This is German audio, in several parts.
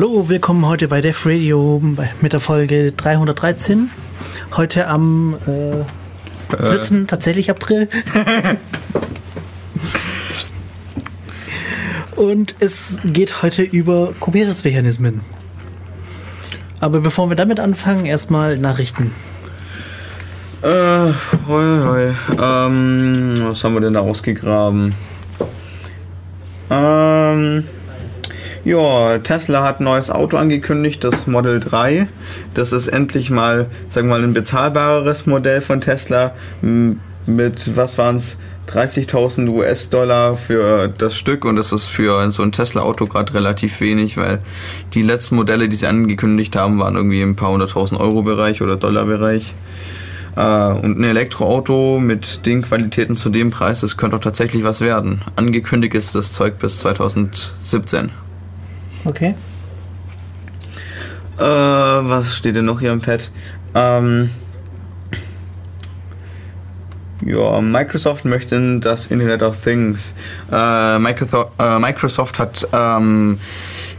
Hallo, willkommen heute bei Def Radio mit der Folge 313. Heute am äh, 14. tatsächlich April. Und es geht heute über Kubernetes-Mechanismen. Aber bevor wir damit anfangen, erstmal Nachrichten. Äh, hoi, hoi. Ähm, was haben wir denn da ausgegraben? Ähm, ja, Tesla hat ein neues Auto angekündigt, das Model 3. Das ist endlich mal, sagen wir mal, ein bezahlbareres Modell von Tesla mit, was waren es, 30.000 US-Dollar für das Stück und das ist für so ein Tesla-Auto gerade relativ wenig, weil die letzten Modelle, die sie angekündigt haben, waren irgendwie im paar hunderttausend Euro-Bereich oder Dollar-Bereich. Äh, und ein Elektroauto mit den Qualitäten zu dem Preis, das könnte auch tatsächlich was werden. Angekündigt ist das Zeug bis 2017. Okay. Äh, was steht denn noch hier im Pad? Ähm, ja, Microsoft möchte das Internet of Things. Äh, Microsoft, äh, Microsoft hat ähm,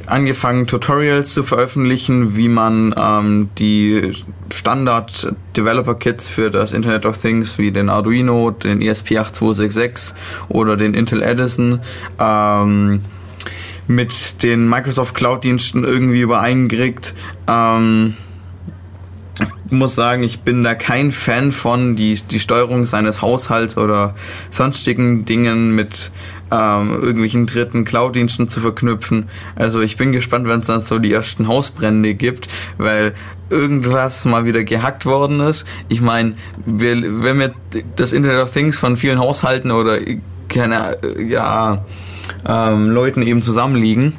angefangen, Tutorials zu veröffentlichen, wie man ähm, die Standard Developer Kits für das Internet of Things wie den Arduino, den ESP8266 oder den Intel Edison ähm, mit den Microsoft Cloud-Diensten irgendwie übereinkriegt. Ähm, muss sagen, ich bin da kein Fan von, die, die Steuerung seines Haushalts oder sonstigen Dingen mit ähm, irgendwelchen dritten Cloud-Diensten zu verknüpfen. Also ich bin gespannt, wenn es dann so die ersten Hausbrände gibt, weil irgendwas mal wieder gehackt worden ist. Ich meine, wenn wir das Internet of Things von vielen Haushalten oder keine, ja, ähm, Leuten eben zusammenliegen.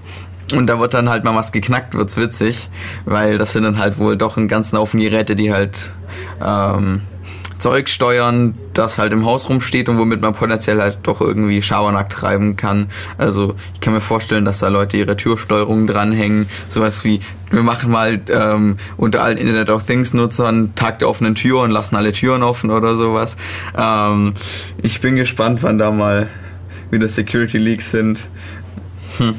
Und da wird dann halt mal was geknackt, wird's witzig, weil das sind dann halt wohl doch einen ganzen Haufen Geräte, die halt ähm, Zeug steuern, das halt im Haus rumsteht und womit man potenziell halt doch irgendwie Schabernack treiben kann. Also ich kann mir vorstellen, dass da Leute ihre Türsteuerung dranhängen, sowas wie wir machen mal ähm, unter allen Internet of Things Nutzern Tag der offenen Tür und lassen alle Türen offen oder sowas. Ähm, ich bin gespannt, wann da mal wieder Security Leaks sind. Hm.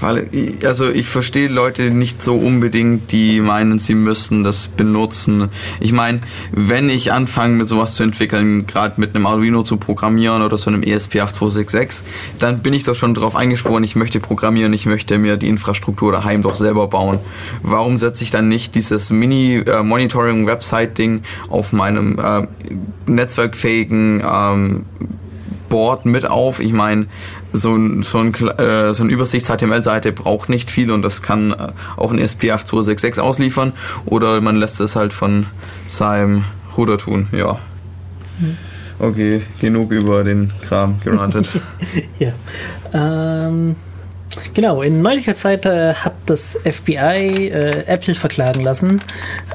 Weil, also ich verstehe Leute nicht so unbedingt, die meinen, sie müssen das benutzen. Ich meine, wenn ich anfange mit sowas zu entwickeln, gerade mit einem Arduino zu programmieren oder so einem ESP8266, dann bin ich doch schon darauf eingeschworen, ich möchte programmieren, ich möchte mir die Infrastruktur daheim doch selber bauen. Warum setze ich dann nicht dieses Mini-Monitoring-Website-Ding auf meinem äh, netzwerkfähigen ähm, Board mit auf. Ich meine, so ein, so ein, äh, so ein Übersichts-HTML-Seite braucht nicht viel und das kann äh, auch ein ESP8266 ausliefern oder man lässt es halt von seinem Router tun, ja. Okay, genug über den Kram gerantet. ja. Ähm, genau, in neulicher Zeit äh, hat das FBI äh, Apple verklagen lassen,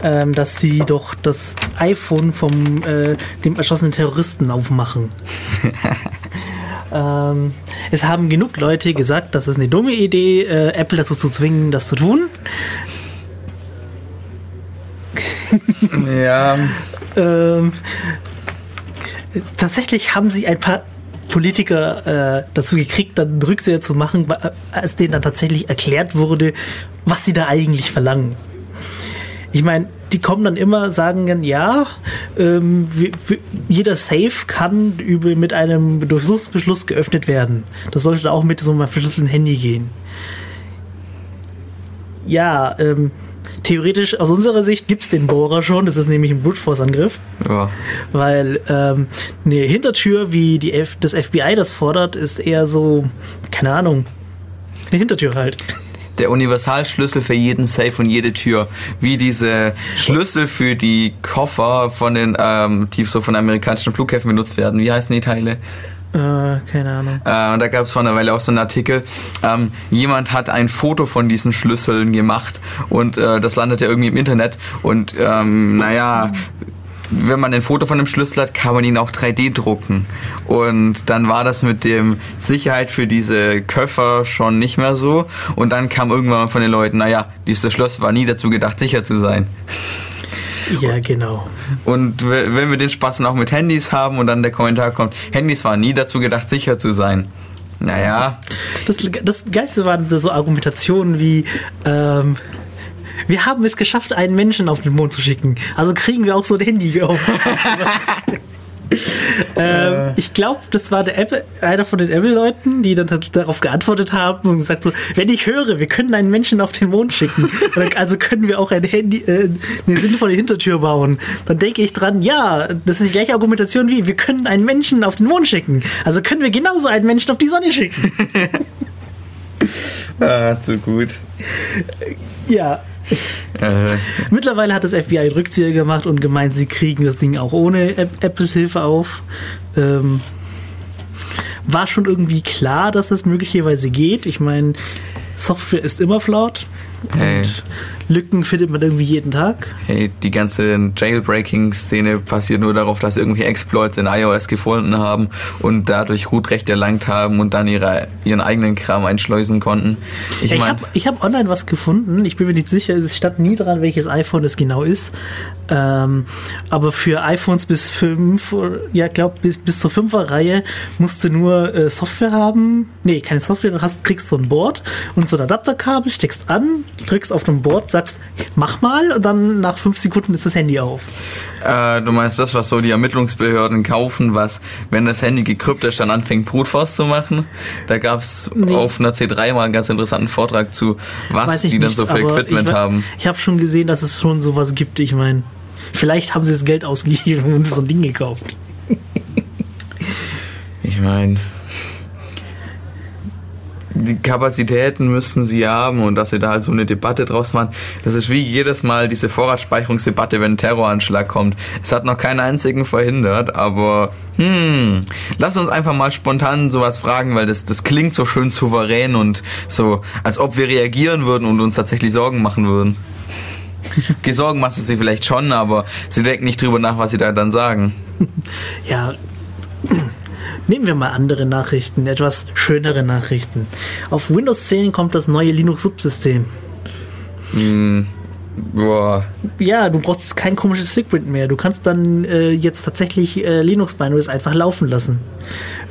ähm, dass sie doch das iPhone vom äh, dem erschossenen Terroristen aufmachen. ähm, es haben genug Leute gesagt, das ist eine dumme Idee, äh, Apple dazu zu zwingen, das zu tun. ja. ähm, tatsächlich haben sie ein paar Politiker äh, dazu gekriegt, dann Rückseher zu machen, als denen dann tatsächlich erklärt wurde, was sie da eigentlich verlangen. Ich meine, die kommen dann immer, sagen dann, ja, ähm, wie, wie, jeder Safe kann über, mit einem Durchsuchungsbeschluss geöffnet werden. Das sollte auch mit so einem verschlüsselten Handy gehen. Ja, ähm, theoretisch aus unserer Sicht gibt es den Bohrer schon, das ist nämlich ein Brute Force Angriff. Ja. Weil ähm, eine Hintertür, wie die F das FBI das fordert, ist eher so, keine Ahnung, eine Hintertür halt der Universalschlüssel für jeden Safe und jede Tür. Wie diese Schlüssel für die Koffer von den, ähm, die so von amerikanischen Flughäfen benutzt werden. Wie heißen die Teile? Äh, keine Ahnung. Äh, und da gab es vor einer Weile auch so einen Artikel. Ähm, jemand hat ein Foto von diesen Schlüsseln gemacht und äh, das landete irgendwie im Internet. Und ähm, naja, wenn man ein Foto von dem Schlüssel hat, kann man ihn auch 3D drucken. Und dann war das mit dem Sicherheit für diese Köffer schon nicht mehr so. Und dann kam irgendwann von den Leuten, naja, dieses Schloss war nie dazu gedacht, sicher zu sein. Ja, genau. Und wenn wir den Spaß auch mit Handys haben und dann der Kommentar kommt, Handys waren nie dazu gedacht, sicher zu sein. Naja, Das, das Geilste waren so Argumentationen wie, ähm, wir haben es geschafft, einen Menschen auf den Mond zu schicken. Also kriegen wir auch so ein Handy auf. ähm, ich glaube, das war der Apple, einer von den Apple-Leuten, die dann halt darauf geantwortet haben und gesagt so, wenn ich höre, wir können einen Menschen auf den Mond schicken, dann- also können wir auch ein Handy, äh, eine sinnvolle Hintertür bauen, dann denke ich dran, ja, das ist die gleiche Argumentation wie, wir können einen Menschen auf den Mond schicken, also können wir genauso einen Menschen auf die Sonne schicken. ah, zu gut. Ja, Äh, Mittlerweile hat das FBI Rückzieher gemacht und gemeint, sie kriegen das Ding auch ohne App Apples Hilfe auf. Ähm, war schon irgendwie klar, dass das möglicherweise geht. Ich meine, Software ist immer flawed. Hey. Lücken findet man irgendwie jeden Tag. hey, die ganze Jailbreaking-Szene passiert nur darauf, dass irgendwie Exploits in iOS gefunden haben und dadurch Rootrecht erlangt haben und dann ihre, ihren eigenen Kram einschleusen konnten. Ich Ich meine, habe hab online was gefunden. Ich bin mir nicht sicher, es stand nie dran, welches iPhone es genau ist. Ähm, aber für iPhones bis 5, ja, glaub, bis, bis zur 5er Reihe musst du nur äh, Software haben. Nee, keine Software, du hast, kriegst so ein Board und so ein Adapterkabel, steckst an, drückst auf dem Board, sagst, mach mal und dann nach 5 Sekunden ist das Handy auf. Äh, du meinst das, was so die Ermittlungsbehörden kaufen, was, wenn das Handy gekryptet ist, dann anfängt, Brute Force zu machen? Da gab es Nee. auf einer C3 mal einen ganz interessanten Vortrag zu, was die dann nicht, so für Equipment ich, haben. Ich habe schon gesehen, dass es schon sowas gibt. Ich meine, vielleicht haben sie das Geld ausgegeben und so ein Ding gekauft. Ich meine, die Kapazitäten müssten sie haben und dass sie da halt so eine Debatte draus machen. Das ist wie jedes Mal diese Vorratsspeicherungsdebatte, wenn ein Terroranschlag kommt. Es hat noch keinen einzigen verhindert, aber hm, lass uns einfach mal spontan sowas fragen, weil das, das klingt so schön souverän und so, als ob wir reagieren würden und uns tatsächlich Sorgen machen würden. Okay, Sorgen machst du sie vielleicht schon, aber sie denken nicht drüber nach, was sie da dann sagen. Ja, nehmen wir mal andere Nachrichten, etwas schönere Nachrichten. Auf Windows 10 kommt das neue Linux-Subsystem. Hm, boah. Ja, du brauchst jetzt kein komisches Sigprint mehr. Du kannst dann äh, jetzt tatsächlich äh, Linux-Binaries einfach laufen lassen.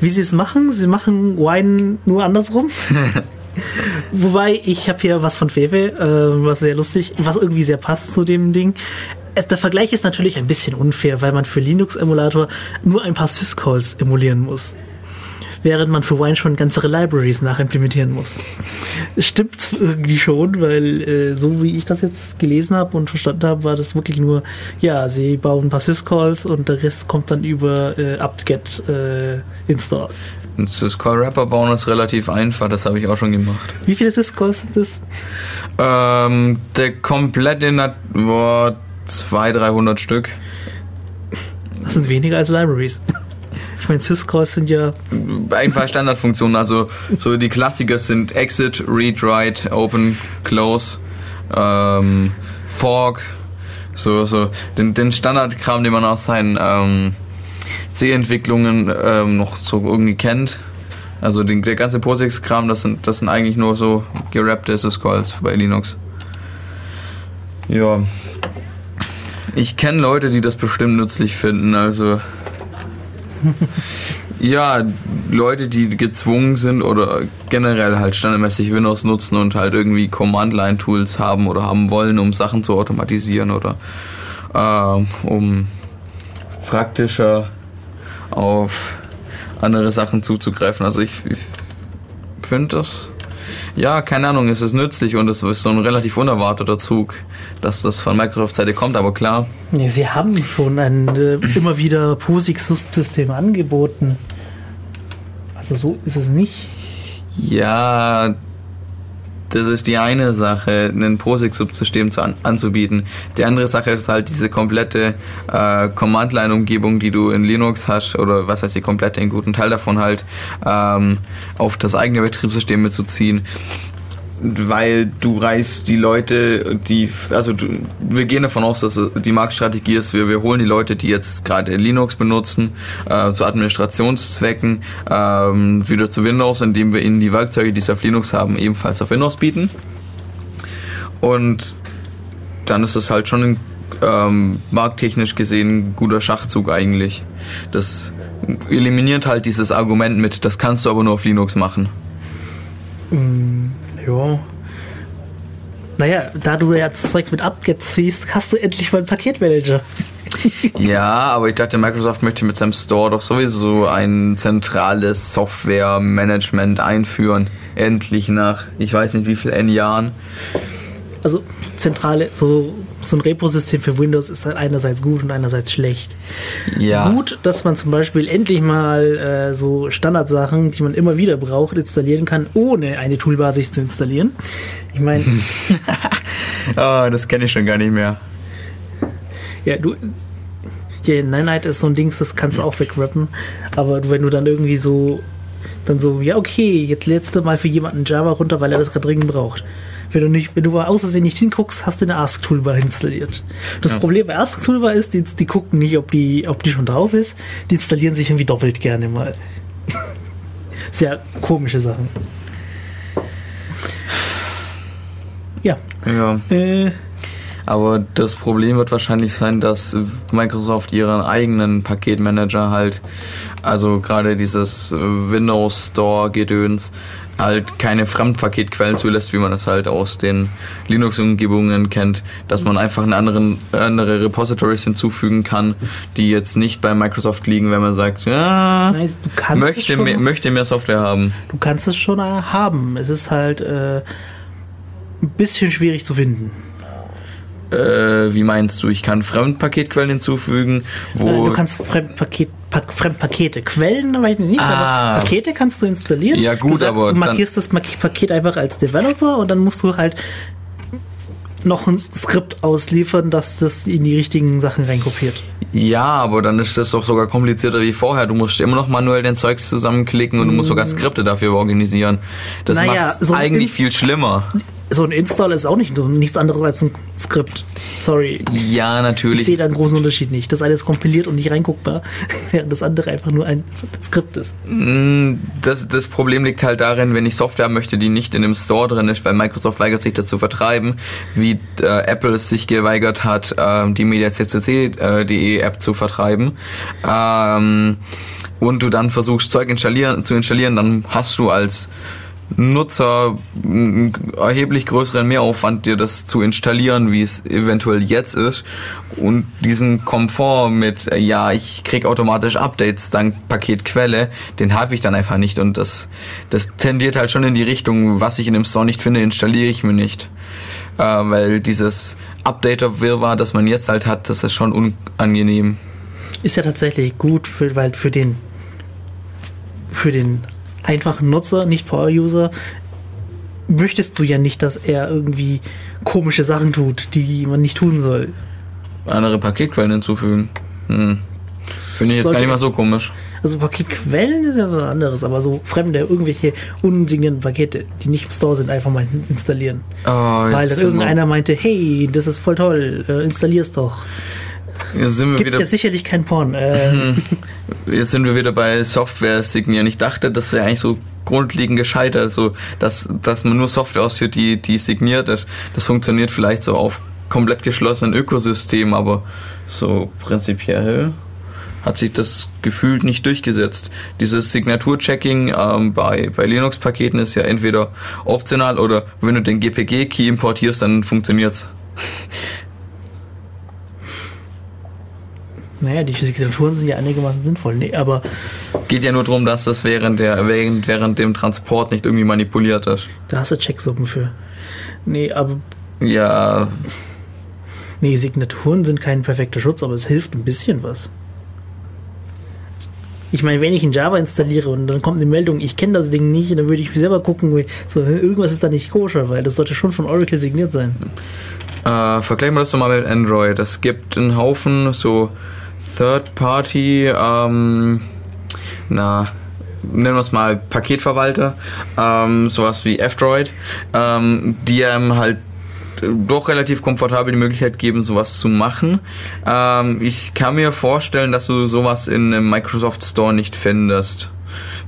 Wie sie es machen? Sie machen Wine nur andersrum. Wobei, ich habe hier was von Fefe, äh, was sehr lustig, was irgendwie sehr passt zu dem Ding. Der Vergleich ist natürlich ein bisschen unfair, weil man für Linux-Emulator nur ein paar Syscalls emulieren muss. Während man für Wine schon ganze Libraries nachimplementieren muss. Stimmt irgendwie schon, weil äh, so wie ich das jetzt gelesen habe und verstanden habe, war das wirklich nur, ja, sie bauen ein paar Syscalls und der Rest kommt dann über äh, apt-get äh, install. Und Das Call Rapper bauen ist relativ einfach, das habe ich auch schon gemacht. Wie viele Syscalls sind das? Ähm, der komplette Nat boah, 200, 300 Stück. Das sind weniger als Libraries. Ich meine, Syscalls sind ja Einfach Standardfunktionen, also so die Klassiker sind Exit, Read, Write, Open, Close, ähm, Fork, so, so den, den Standardkram, den man aus seinen ähm, C-Entwicklungen ähm, noch so irgendwie kennt. Also den, der ganze POSIX-Kram, das sind, das sind eigentlich nur so gerappte Syscalls bei Linux. Ja. Ich kenne Leute, die das bestimmt nützlich finden, also. Ja, Leute, die gezwungen sind oder generell halt standardmäßig Windows nutzen und halt irgendwie Command-Line-Tools haben oder haben wollen, um Sachen zu automatisieren oder ähm, um praktischer auf andere Sachen zuzugreifen. Also ich, ich finde das, ja, keine Ahnung, es ist nützlich und es ist so ein relativ unerwarteter Zug, dass das von Microsoft-Seite kommt, aber klar, Ja, sie haben schon ein äh, immer wieder POSIX-Subsystem angeboten. Also so ist es nicht. Ja, das ist die eine Sache, ein POSIX-Subsystem an, anzubieten. Die andere Sache ist halt diese komplette äh, Command-Line-Umgebung, die du in Linux hast, oder was heißt die komplette, einen guten Teil davon halt, ähm, auf das eigene Betriebssystem mitzuziehen. Weil du reißt die Leute, die, also du, wir gehen davon aus, dass die Marktstrategie ist, wir, wir holen die Leute, die jetzt gerade Linux benutzen, äh, zu Administrationszwecken, ähm, wieder zu Windows, indem wir ihnen die Werkzeuge, die sie auf Linux haben, ebenfalls auf Windows bieten. Und dann ist es halt schon ein ähm, markttechnisch gesehen ein guter Schachzug eigentlich. Das eliminiert halt dieses Argument mit, das kannst du aber nur auf Linux machen. Ja. Naja, da du das Zeug mit fließt, hast du endlich mal einen Paketmanager. Ja, aber ich dachte, Microsoft möchte mit seinem Store doch sowieso ein zentrales Software-Management einführen. Endlich nach, ich weiß nicht wie vielen Jahren. Also zentrale, so, so ein Reposystem für Windows ist halt einerseits gut und einerseits schlecht. Ja. Gut, dass man zum Beispiel endlich mal äh, so Standardsachen, die man immer wieder braucht, installieren kann, ohne eine Toolbar sich zu installieren. Ich meine, Ah, das kenne ich schon gar nicht mehr. ja, du. Ja, Night ist so ein Dings, das kannst du auch wegrappen. Aber wenn du dann irgendwie so, dann so, ja, okay, jetzt lädst du mal für jemanden Java runter, weil er das gerade dringend braucht. Wenn du nicht, wenn du mal aus Versehen nicht hinguckst, hast du eine Ask-Toolbar installiert. Das Ja. Problem bei Ask-Toolbar ist, die, die gucken nicht, ob die, ob die schon drauf ist. Die installieren sich irgendwie doppelt gerne mal. Sehr komische Sachen. Ja, Ja. äh, Aber das Problem wird wahrscheinlich sein, dass Microsoft ihren eigenen Paketmanager halt, also gerade dieses äh, Windows Store Gedöns, halt keine Fremdpaketquellen zulässt, wie man das halt aus den Linux-Umgebungen kennt, dass man einfach einen anderen, andere Repositories hinzufügen kann, die jetzt nicht bei Microsoft liegen, wenn man sagt, ja, Nein, möchte, schon mehr, möchte mehr Software haben. du kannst es schon haben. Es ist halt äh, ein bisschen schwierig zu finden. Äh, wie meinst du, ich kann Fremdpaketquellen hinzufügen, wo Äh, Du kannst Fremdpaket, Pak, Fremdpakete, Quellen weiß ich nicht, Ah. aber Pakete kannst du installieren. Ja, gut, du sagst, aber du markierst das Paket einfach als Developer und dann musst du halt noch ein Skript ausliefern, dass das in die richtigen Sachen reinkopiert. Ja, aber dann ist das doch sogar komplizierter wie vorher. Du musst immer noch manuell den Zeugs zusammenklicken und du musst sogar Skripte dafür organisieren. Das Mm. Naja, macht so eigentlich viel schlimmer. So ein Install ist auch nicht nichts anderes als ein Skript. Sorry. Ja, Ich natürlich. sehe da einen großen Unterschied nicht. Das eine ist kompiliert und nicht reinguckbar, während das andere einfach nur ein Skript ist. Mm, Das, das Problem liegt halt darin, wenn ich Software haben möchte, die nicht in dem Store drin ist, weil Microsoft weigert sich, das zu vertreiben, wie äh, Apple es sich geweigert hat, ähm, die MediaCCC.de App zu vertreiben. Ähm, und du dann versuchst, Zeug installieren, zu installieren, dann hast du als Nutzer einen erheblich größeren Mehraufwand, dir das zu installieren, wie es eventuell jetzt ist. Und diesen Komfort mit, äh, ja, ich krieg automatisch Updates dank Paketquelle, den habe ich dann einfach nicht. Und das, das tendiert halt schon in die Richtung, was ich in dem Store nicht finde, installiere ich mir nicht. Äh, weil dieses Updater-Wirrwarr, das man jetzt halt hat, das ist schon unangenehm. Ist ja tatsächlich gut, für, weil für den für den einfachen Nutzer, nicht Power-User, möchtest du ja nicht, dass er irgendwie komische Sachen tut, die man nicht tun soll. Andere Paketquellen hinzufügen. Hm. Finde ich jetzt gar Sollte- nicht mal so komisch. Also Paketquellen ist ja was anderes, aber so fremde, irgendwelche unsignierten Pakete, die nicht im Store sind, einfach mal installieren. Oh, Weil dann irgendeiner meinte, hey, das ist voll toll, äh, installier's doch. Jetzt sind wir Gibt wieder ja sicherlich kein Porn. Äh, Jetzt sind wir wieder bei Software signieren. Ich dachte, das wäre eigentlich so grundlegend gescheitert, so dass, dass man nur Software ausführt, die, die signiert ist. Das funktioniert vielleicht so auf komplett geschlossenen Ökosystemen, aber so prinzipiell hat sich das gefühlt nicht durchgesetzt. Dieses Signaturchecking ähm, bei, bei Linux-Paketen ist ja entweder optional oder wenn du den GPG-Key importierst, dann funktioniert's. Naja, die Signaturen sind ja einigermaßen sinnvoll. Nee, aber Geht ja nur darum, dass das während, der, während, während dem Transport nicht irgendwie manipuliert ist. da hast du Checksuppen für. Nee, aber Ja, nee, Signaturen sind kein perfekter Schutz, aber es hilft ein bisschen was. Ich meine, wenn ich in Java installiere und dann kommt eine Meldung, ich kenne das Ding nicht, dann würde ich selber gucken, so, irgendwas ist da nicht koscher, weil das sollte schon von Oracle signiert sein. Äh, vergleichen wir das doch mal mit Android. Es gibt einen Haufen so Third-Party, ähm, na, nennen wir es mal Paketverwalter, ähm, sowas wie F-Droid, ähm, die einem halt doch relativ komfortabel die Möglichkeit geben, sowas zu machen. Ähm, ich kann mir vorstellen, dass du sowas in einem Microsoft Store nicht findest.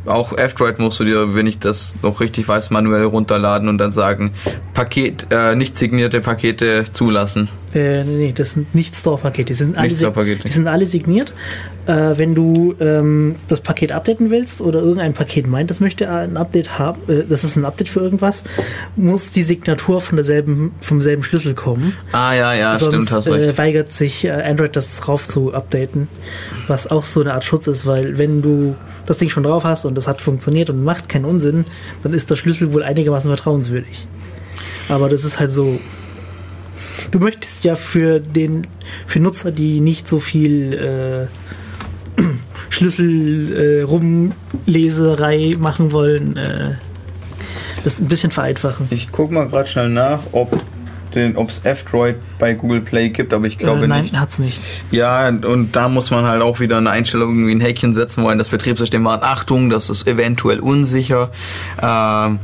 Auch F-Droid musst du dir, wenn ich das noch richtig weiß, manuell runterladen und dann sagen, Paket, äh, nicht signierte Pakete zulassen. Äh, nee, das sind nicht Store-Pakete. Die sind alle, Store-Pakete. die sind alle signiert. Äh, wenn du ähm, das Paket updaten willst oder irgendein Paket meint, das möchte ein Update haben, äh, das ist ein Update für irgendwas, muss die Signatur von derselben, vom selben Schlüssel kommen. Ah ja, ja, Sonst stimmt, hast äh, recht. weigert sich äh, Android das drauf zu updaten, was auch so eine Art Schutz ist, weil wenn du das Ding schon drauf hast und das hat funktioniert und macht keinen Unsinn, dann ist der Schlüssel wohl einigermaßen vertrauenswürdig. Aber das ist halt so. Du möchtest ja für den für Nutzer, die nicht so viel äh, Schlüssel äh, rumleserei machen wollen, äh, das ein bisschen vereinfachen. Ich guck mal gerade schnell nach, ob es F-Droid bei Google Play gibt, aber ich glaube äh, nein, nicht. hat's nicht. Ja, und da muss man halt auch wieder eine Einstellung, irgendwie ein Häkchen setzen, wo ein das Betriebssystem warnt, Achtung, das ist eventuell unsicher. Ähm,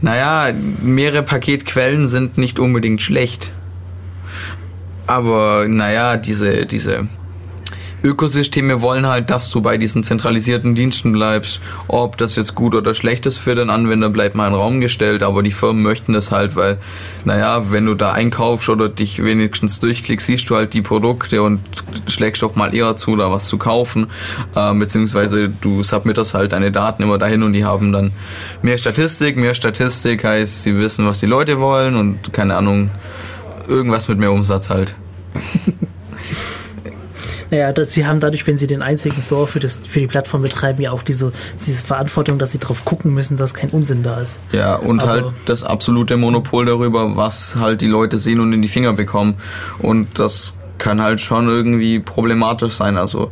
naja, mehrere Paketquellen sind nicht unbedingt schlecht. Aber naja, diese, diese Ökosysteme wollen halt, dass du bei diesen zentralisierten Diensten bleibst. Ob das jetzt gut oder schlecht ist für den Anwender, bleibt mal in den Raum gestellt, aber die Firmen möchten das halt, weil, naja, wenn du da einkaufst oder dich wenigstens durchklickst, siehst du halt die Produkte und schlägst doch mal eher zu, da was zu kaufen. Ähm, beziehungsweise du submittest halt deine Daten immer dahin und die haben dann mehr Statistik. Mehr Statistik heißt, sie wissen, was die Leute wollen und keine Ahnung, irgendwas mit mehr Umsatz halt. Naja, das, sie haben dadurch, wenn sie den einzigen Store für, das, für die Plattform betreiben, ja auch diese, diese Verantwortung, dass sie darauf gucken müssen, dass kein Unsinn da ist. Ja, und Aber- halt das absolute Monopol darüber, was halt die Leute sehen und in die Finger bekommen. Und das kann halt schon irgendwie problematisch sein. Also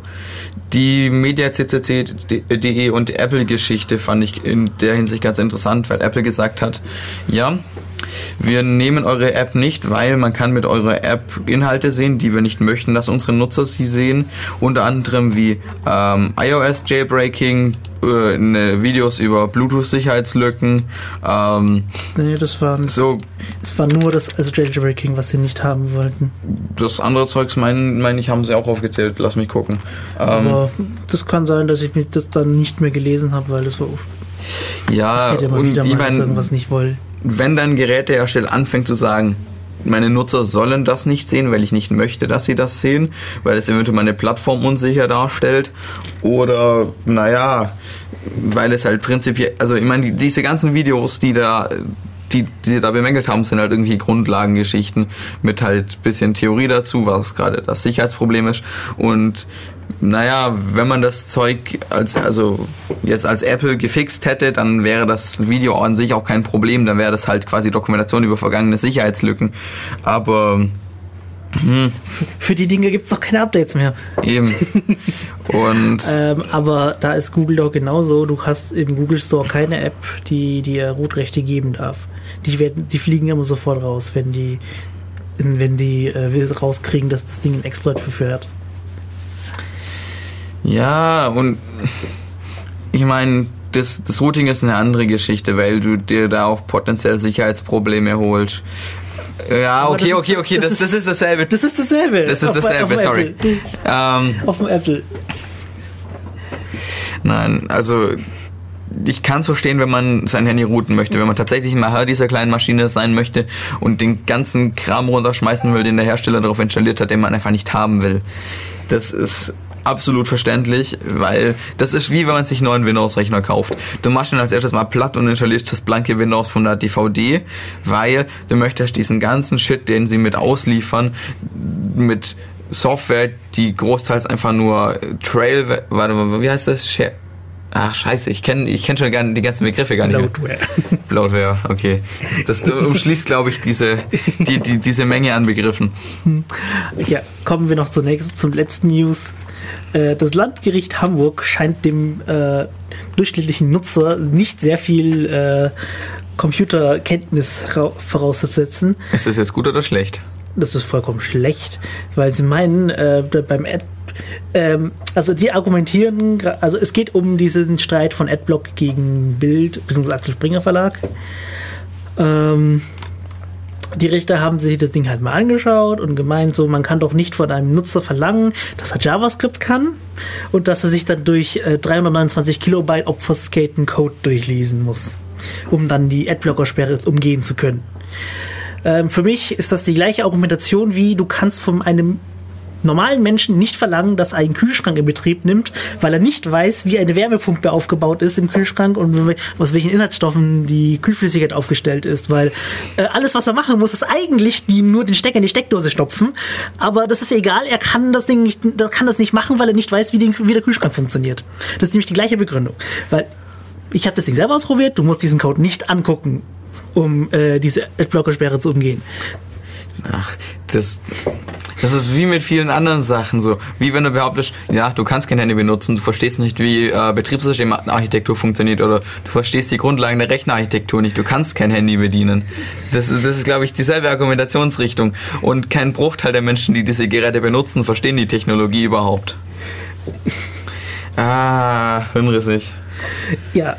die MediaCCC.de und die Apple-Geschichte fand ich in der Hinsicht ganz interessant, weil Apple gesagt hat, ja, wir nehmen eure App nicht, weil man kann mit eurer App Inhalte sehen, die wir nicht möchten, dass unsere Nutzer sie sehen. Unter anderem wie ähm, iOS Jailbreaking, äh, ne, Videos über Bluetooth-Sicherheitslücken, ähm, Nee, das war, so das war nur das also Jailbreaking, was sie nicht haben wollten. das andere Zeugs, meine mein ich, haben sie auch aufgezählt. Lass mich gucken. Ähm, Aber das kann sein, dass ich das dann nicht mehr gelesen habe, weil das so ja, passiert immer und ich meine, irgendwas nicht will. Wenn dann Gerätehersteller anfängt zu sagen, meine Nutzer sollen das nicht sehen, weil ich nicht möchte, dass sie das sehen, weil es eventuell meine Plattform unsicher darstellt. Oder, naja, weil es halt prinzipiell, also ich meine, die, diese ganzen Videos, die da, die, die sie da bemängelt haben, sind halt irgendwie Grundlagengeschichten mit halt bisschen Theorie dazu, was gerade das Sicherheitsproblem ist. Und naja, wenn man das Zeug als, also jetzt als Apple gefixt hätte, dann wäre das Video an sich auch kein Problem. Dann wäre das halt quasi Dokumentation über vergangene Sicherheitslücken. Aber Für die Dinge gibt es doch keine Updates mehr. eben. Und Ähm, aber da ist Google doch genauso. Du hast im Google Store keine App, die dir Rootrechte geben darf. Die, werden, die fliegen immer sofort raus, wenn die, wenn die äh, rauskriegen, dass das Ding einen Exploit verführt. ja, und ich meine, das, das Routing ist eine andere Geschichte, weil du dir da auch potenziell Sicherheitsprobleme holst. Ja, Aber okay, okay, okay, das das, ist- das ist dasselbe. Das ist dasselbe. Das ist Auf- auf dasselbe, dem sorry. Ähm, Auf dem Apple. Nein, also ich kann es verstehen, wenn man sein Handy routen möchte, wenn man tatsächlich mal Herr dieser kleinen Maschine sein möchte und den ganzen Kram runterschmeißen will, den der Hersteller darauf installiert hat, den man einfach nicht haben will. Das ist absolut verständlich, weil das ist wie wenn man sich einen neuen Windows-Rechner kauft. Du machst ihn als erstes mal platt und installierst das blanke Windows von der DVD, weil du möchtest diesen ganzen Shit, den sie mit ausliefern, mit Software, die großteils einfach nur Trail, warte mal, wie heißt das? Share. Ach, scheiße, ich kenne ich kenn schon gar, die ganzen Begriffe gar nicht. Bloatware. Bloatware, okay. Das, das umschließt, glaube ich, diese, die, die, diese Menge an Begriffen. Ja, kommen wir noch zunächst zum letzten News. Äh, Das Landgericht Hamburg scheint dem äh, durchschnittlichen Nutzer nicht sehr viel äh, Computerkenntnis ra- vorauszusetzen. Ist das jetzt gut oder schlecht? Das ist vollkommen schlecht, weil sie meinen, äh, beim Ad ähm, also die argumentieren, also es geht um diesen Streit von Adblock gegen Bild, bzw. Axel Springer Verlag. Ähm, die Richter haben sich das Ding halt mal angeschaut und gemeint, so man kann doch nicht von einem Nutzer verlangen, dass er JavaScript kann und dass er sich dann durch äh, 329 Kilobyte obfuscaten Code durchlesen muss, um dann die Adblocker-Sperre umgehen zu können. Ähm, für mich ist das die gleiche Argumentation wie du kannst von einem normalen Menschen nicht verlangen, dass er einen Kühlschrank in Betrieb nimmt, weil er nicht weiß, wie eine Wärmepumpe aufgebaut ist im Kühlschrank und aus welchen Inhaltsstoffen die Kühlflüssigkeit aufgestellt ist, weil äh, alles, was er machen muss, ist eigentlich die, nur den Stecker in die Steckdose stopfen, aber das ist egal, er kann das Ding nicht, kann das nicht machen, weil er nicht weiß, wie, den, wie der Kühlschrank funktioniert. Das ist nämlich die gleiche Begründung, weil ich habe das Ding selber ausprobiert, du musst diesen Code nicht angucken, um äh, diese Adblocker-Sperre zu umgehen. Ach, das, das ist wie mit vielen anderen Sachen so. Wie wenn du behauptest, ja, du kannst kein Handy benutzen, du verstehst nicht, wie äh, Betriebssystemarchitektur funktioniert oder du verstehst die Grundlagen der Rechnerarchitektur nicht, du kannst kein Handy bedienen. Das ist, das ist glaube ich, dieselbe Argumentationsrichtung. Und kein Bruchteil der Menschen, die diese Geräte benutzen, verstehen die Technologie überhaupt. Ah, hinrissig. ja,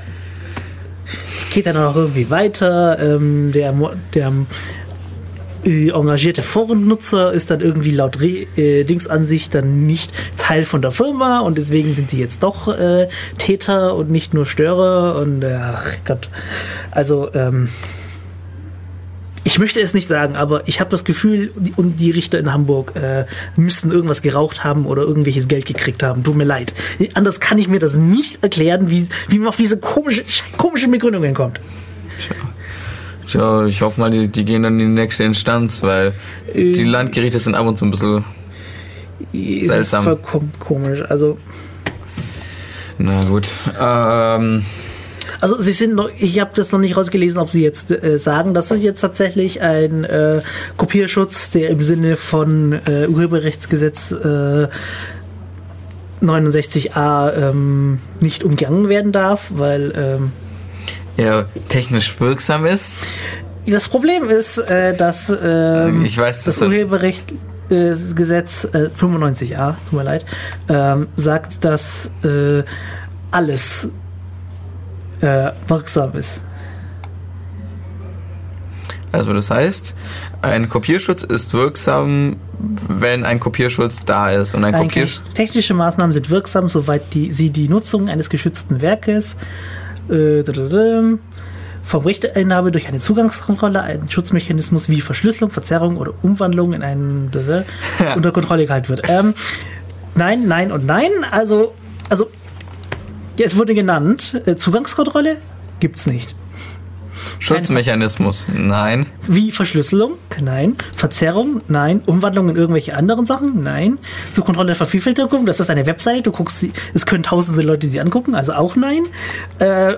es geht dann auch irgendwie weiter. Ähm, der der engagierte Forennutzer ist dann irgendwie laut Re äh, Dingsansicht dann nicht Teil von der Firma und deswegen sind die jetzt doch äh, Täter und nicht nur Störer und äh, ach Gott. Also, ähm, ich möchte es nicht sagen, aber ich habe das Gefühl, die, und die Richter in Hamburg äh, müssten irgendwas geraucht haben oder irgendwelches Geld gekriegt haben. Tut mir leid. Anders kann ich mir das nicht erklären, wie, wie man auf diese komische, komischen Begründungen kommt. Tja, ich hoffe mal, die, die gehen dann in die nächste Instanz, weil die Landgerichte sind ab und zu ein bisschen, Es Seltsam. ist vollkommen komisch. Also, na gut. Ähm, also sie sind noch, ich habe das noch nicht rausgelesen, ob sie jetzt äh, sagen, das ist jetzt tatsächlich ein äh, Kopierschutz, der im Sinne von äh, Urheberrechtsgesetz äh, 69a ähm, nicht umgangen werden darf, weil ähm, ja, technisch wirksam ist. Das Problem ist, äh, dass ähm, Ich weiß, das das- Urheberrecht äh, Gesetz äh, 95a, tut mir leid, ähm, sagt, dass äh, alles äh, wirksam ist. Also das heißt, ein Kopierschutz ist wirksam, wenn ein Kopierschutz da ist. Und ein Eigentlich Kopierschutz... technische Maßnahmen sind wirksam, soweit die, sie die Nutzung eines geschützten Werkes äh, dadadam, vom Rechteinhabe durch eine Zugangskontrolle, einen Schutzmechanismus wie Verschlüsselung, Verzerrung oder Umwandlung in einen dadada, unter Kontrolle gehalten wird. Ähm, nein, nein und nein. Also, also ja, es wurde genannt, äh, Zugangskontrolle gibt's nicht. Schutzmechanismus. Nein. Wie Verschlüsselung? Nein. Verzerrung? Nein. Umwandlung in irgendwelche anderen Sachen? Nein. Zur Kontrolle der Vervielfältigung? Das ist eine Webseite. Du guckst sie, es können tausende Leute sie angucken, also auch nein. Äh,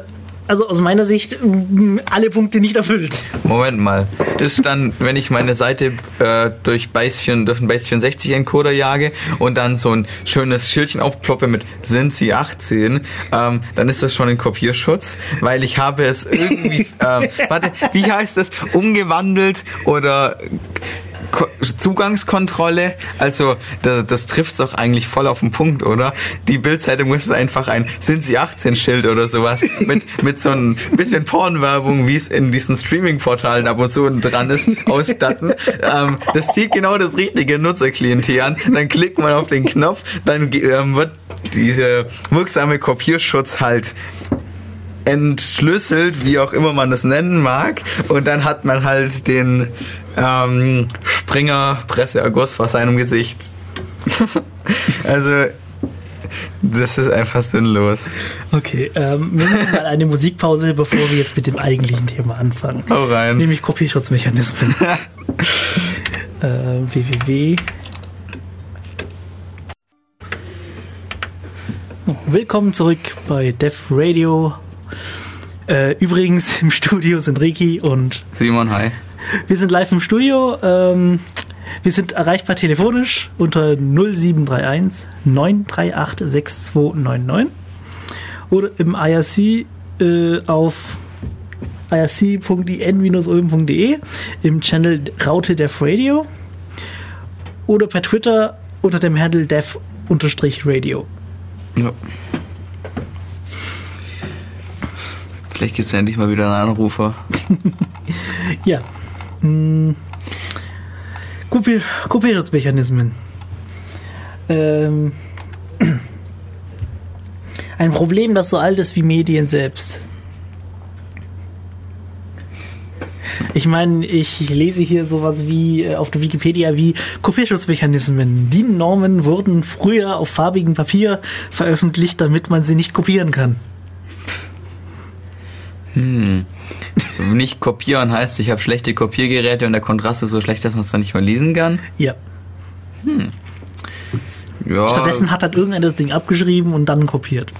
also aus meiner Sicht mm, alle Punkte nicht erfüllt. Moment mal. Ist dann, wenn ich meine Seite äh, durch Base4, durch einen Base64 Encoder jage und dann so ein schönes Schildchen aufploppe mit sind sie 18, ähm, dann ist das schon ein Kopierschutz, weil ich habe es irgendwie, ähm, warte, wie heißt das, umgewandelt oder Ko Zugangskontrolle, also das, das trifft doch eigentlich voll auf den Punkt, oder? Die Bildseite muss einfach ein sind sie 18 Schild oder sowas mit, mit so ein bisschen Pornwerbung, wie es in diesen Streaming-Portalen ab und zu dran ist, ausstatten. ähm, das zieht genau das richtige Nutzerklientel an. Dann klickt man auf den Knopf, dann ähm, wird dieser wirksame Kopierschutz halt entschlüsselt, wie auch immer man das nennen mag. Und dann hat man halt den ähm, Springer Presseerguss vor seinem Gesicht. also, das ist einfach sinnlos. Okay, ähm, wir machen mal eine Musikpause, bevor wir jetzt mit dem eigentlichen Thema anfangen. Hau rein. Nämlich Kopierschutzmechanismen. äh, www. Willkommen zurück bei Def Radio. Äh, übrigens im Studio sind Ricky und Simon, hi. Wir sind live im Studio. Ähm, wir sind erreichbar telefonisch unter 0731 938 6299 oder im IRC äh, auf irc.in-ulm.de im Channel Raute Def Radio oder per Twitter unter dem Handle def unterstrich Radio. Ja. Vielleicht gibt es endlich mal wieder einen Anrufer. Ja. Hm. Kopier Kopierschutzmechanismen. Ähm. Ein Problem, das so alt ist wie Medien selbst. Ich meine, ich lese hier sowas wie äh, auf der Wikipedia wie Kopierschutzmechanismen. Die Normen wurden früher auf farbigem Papier veröffentlicht, damit man sie nicht kopieren kann. Hm. Nicht kopieren heißt, ich habe schlechte Kopiergeräte und der Kontrast ist so schlecht, dass man es dann nicht mehr lesen kann. Ja. Ja, Stattdessen hat halt irgendeiner das Ding abgeschrieben und dann kopiert.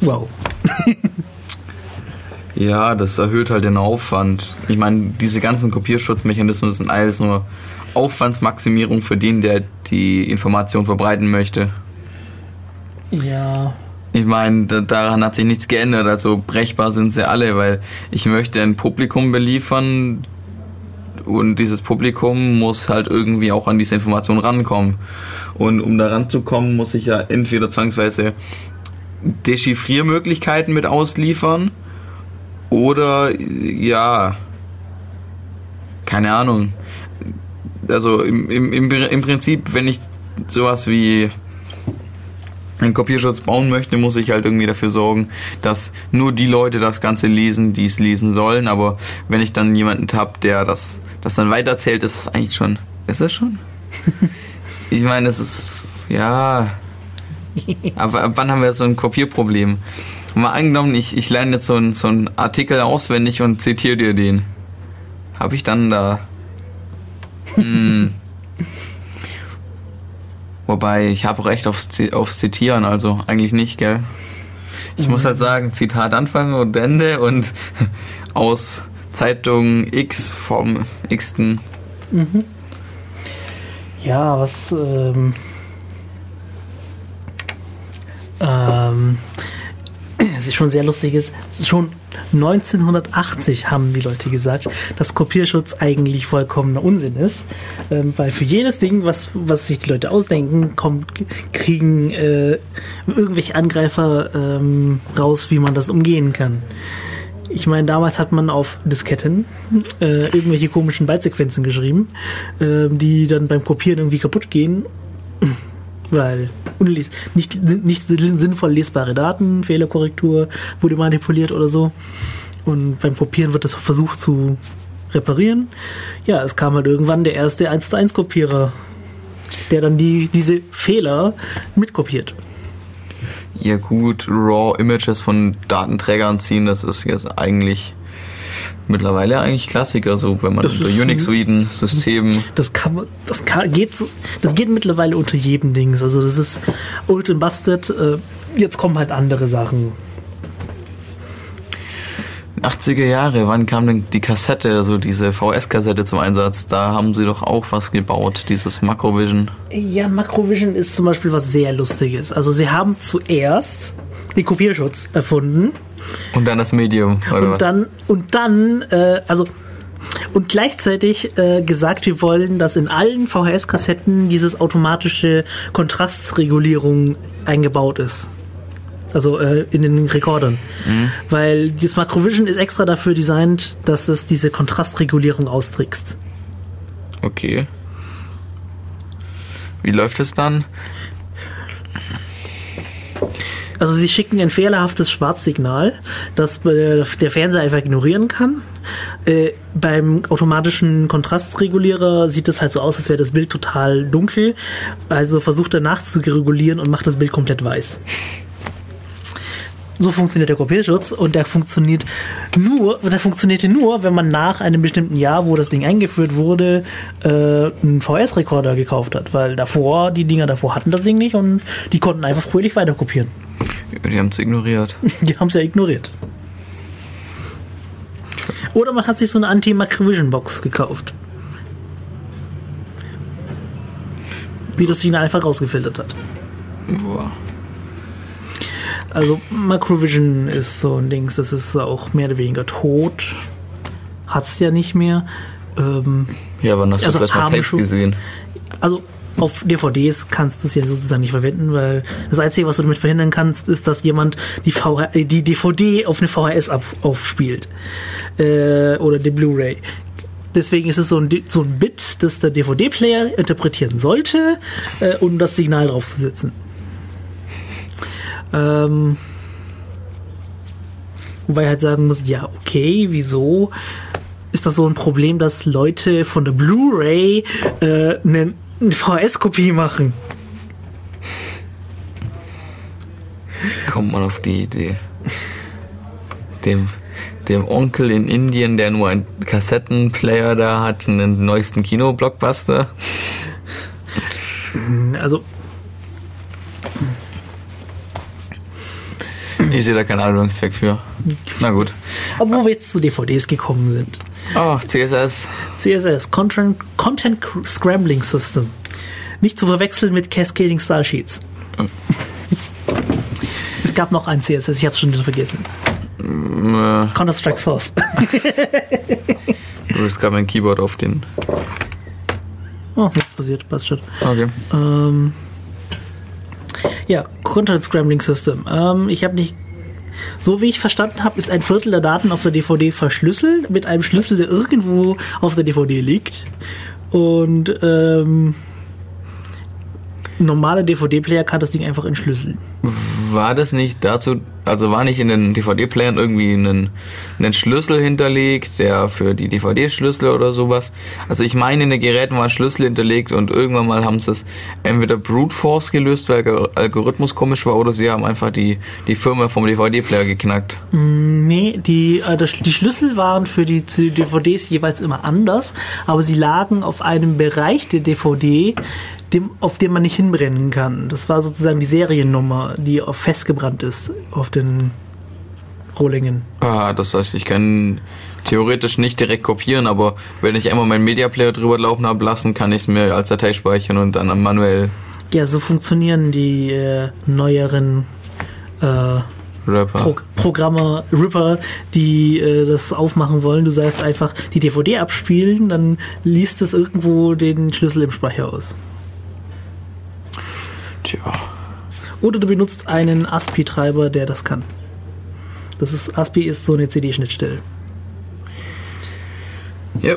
Wow. ja, das erhöht halt den Aufwand. Ich meine, diese ganzen Kopierschutzmechanismen sind alles nur Aufwandsmaximierung für den, der die Information verbreiten möchte. Ja. Ich meine, da- daran hat sich nichts geändert. Also brechbar sind sie alle, weil ich möchte ein Publikum beliefern und dieses Publikum muss halt irgendwie auch an diese Information rankommen. Und um da ranzukommen, muss ich ja entweder zwangsweise Dechiffriermöglichkeiten mit ausliefern oder ja, keine Ahnung. Also im, im, im Prinzip, wenn ich sowas wie einen Kopierschutz bauen möchte, muss ich halt irgendwie dafür sorgen, dass nur die Leute das Ganze lesen, die es lesen sollen. Aber wenn ich dann jemanden habe, der das, das dann weiterzählt, ist es eigentlich schon. Ist es schon? ich meine, es ist. Ja. Aber ab wann haben wir jetzt so ein Kopierproblem? Mal angenommen, ich, ich lerne jetzt so einen so einen Artikel auswendig und zitiere dir den. Habe ich dann da. Hm. Wobei, ich habe Recht aufs, aufs Zitieren, also eigentlich nicht, gell? Ich muss halt sagen, Zitat Anfang und Ende und aus Zeitung X vom x. Ja, was. Ähm, ähm, es ist schon sehr lustig ist, schon 1980 haben die Leute gesagt, dass Kopierschutz eigentlich vollkommener Unsinn ist, ähm, weil für jedes Ding, was, was sich die Leute ausdenken, kommt, kriegen äh, irgendwelche Angreifer ähm, raus, wie man das umgehen kann. Ich meine, damals hat man auf Disketten äh, irgendwelche komischen Bytesequenzen geschrieben, ähm, die dann beim Kopieren irgendwie kaputt gehen, weil unles nicht, nicht sinnvoll lesbare Daten, Fehlerkorrektur wurde manipuliert oder so. Und beim Kopieren wird das versucht zu reparieren. Ja, es kam halt irgendwann der erste 1 zu 1 Kopierer, der dann die, diese Fehler mitkopiert. Ja gut, Raw Images von Datenträgern ziehen, das ist jetzt eigentlich mittlerweile eigentlich Klassiker, so wenn man Das unter Unix-Suiten, Systemen. Das kann das kann, geht so, das geht mittlerweile unter jedem Dings. Also das ist old and busted. Äh, jetzt kommen halt andere Sachen. 80er Jahre, wann kam denn die Kassette, also diese VS-Kassette zum Einsatz? Da haben sie doch auch was gebaut, dieses Macrovision. Ja, Macrovision ist zum Beispiel was sehr Lustiges. Also sie haben zuerst den Kopierschutz erfunden Und dann das Medium, oder was? und dann und dann äh, also und gleichzeitig äh, gesagt, wir wollen, dass in allen VHS-Kassetten dieses automatische Kontrastregulierung eingebaut ist. Also äh, in den Rekordern. Weil das Macrovision ist extra dafür designt, dass es diese Kontrastregulierung austrickst. Okay. Wie läuft es dann? Also sie schicken ein fehlerhaftes Schwarzsignal, das äh, der Fernseher einfach ignorieren kann. Äh, beim automatischen Kontrastregulierer sieht es halt so aus, als wäre das Bild total dunkel. Also versucht er nachzuregulieren und macht das Bild komplett weiß. So funktioniert der Kopierschutz und der funktioniert nur, der funktionierte nur, wenn man nach einem bestimmten Jahr, wo das Ding eingeführt wurde, äh, einen VS-Rekorder gekauft hat, weil davor, die Dinger davor hatten das Ding nicht und die konnten einfach fröhlich weiter kopieren. Die haben es ignoriert. Die haben es ja ignoriert. Oder man hat sich so eine Anti-Macrovision-Box gekauft. Die das Signal einfach rausgefiltert hat. Boah. Also Macrovision ist so ein Dings, das ist auch mehr oder weniger tot. Hat's ja nicht mehr. Ähm, Ja, wann hast du Also das letzte Mal Tapes gesehen? also auf DVDs kannst du es ja sozusagen nicht verwenden, weil das Einzige, was du damit verhindern kannst, ist, dass jemand die, VH, äh, die DVD auf eine VHS auf, aufspielt. Äh, oder die Blu-ray. Deswegen ist es so ein, so ein Bit, das der DVD-Player interpretieren sollte, äh, um das Signal draufzusetzen. Ähm, wobei halt sagen muss, ja, okay, wieso ist das so ein Problem, dass Leute von der Blu-ray äh, eine, eine VHS-Kopie machen? Kommt man auf die Idee. Dem, dem Onkel in Indien, der nur einen Kassettenplayer da hat, einen neuesten Kino-Blockbuster. Also, Ich sehe da keinen Anwendungszweck für. Na gut. aber wo wir jetzt zu DVDs gekommen sind. Oh, CSS. CSS, Content, Content Scrambling System. Nicht zu verwechseln mit Cascading Style Sheets. es gab noch ein CSS, ich habe es schon wieder vergessen. Äh, Counter-Strike Source. es gab ein Keyboard auf den. oh, nichts passiert, passt schon. Okay. Ähm, ja, Content Scrambling System. Ähm, ich habe nicht. So wie ich verstanden habe, ist ein Viertel der Daten auf der DVD verschlüsselt mit einem Schlüssel, der irgendwo auf der DVD liegt. Und ähm, ein normaler DVD-Player kann das Ding einfach entschlüsseln. War das nicht dazu, also war nicht in den DVD-Playern irgendwie ein, ein Schlüssel hinterlegt, der für die DVD-Schlüssel oder sowas? Also ich meine, in den Geräten war ein Schlüssel hinterlegt und irgendwann mal haben sie es entweder Brute Force gelöst, weil der Algorithmus komisch war, oder sie haben einfach die, die Firma vom DVD-Player geknackt. Nee, die, äh, das, die Schlüssel waren für die DVDs jeweils immer anders, aber sie lagen auf einem Bereich der DVD, dem, auf dem man nicht hinbrennen kann. Das war sozusagen die Seriennummer, die auf festgebrannt ist auf den Rohlingen. Ah, das heißt, ich kann theoretisch nicht direkt kopieren, aber wenn ich einmal meinen Media Player drüber laufen habe lassen, kann ich es mir als Datei speichern und dann manuell Ja, so funktionieren die äh, neueren äh, Rapper. Pro Programme, Ripper, die äh, das aufmachen wollen. Du sagst einfach die DVD abspielen, dann liest es irgendwo den Schlüssel im Speicher aus. Tja. Oder du benutzt einen ASPI-Treiber, der das kann. Das ist ASPI ist so eine CD-Schnittstelle. Ja.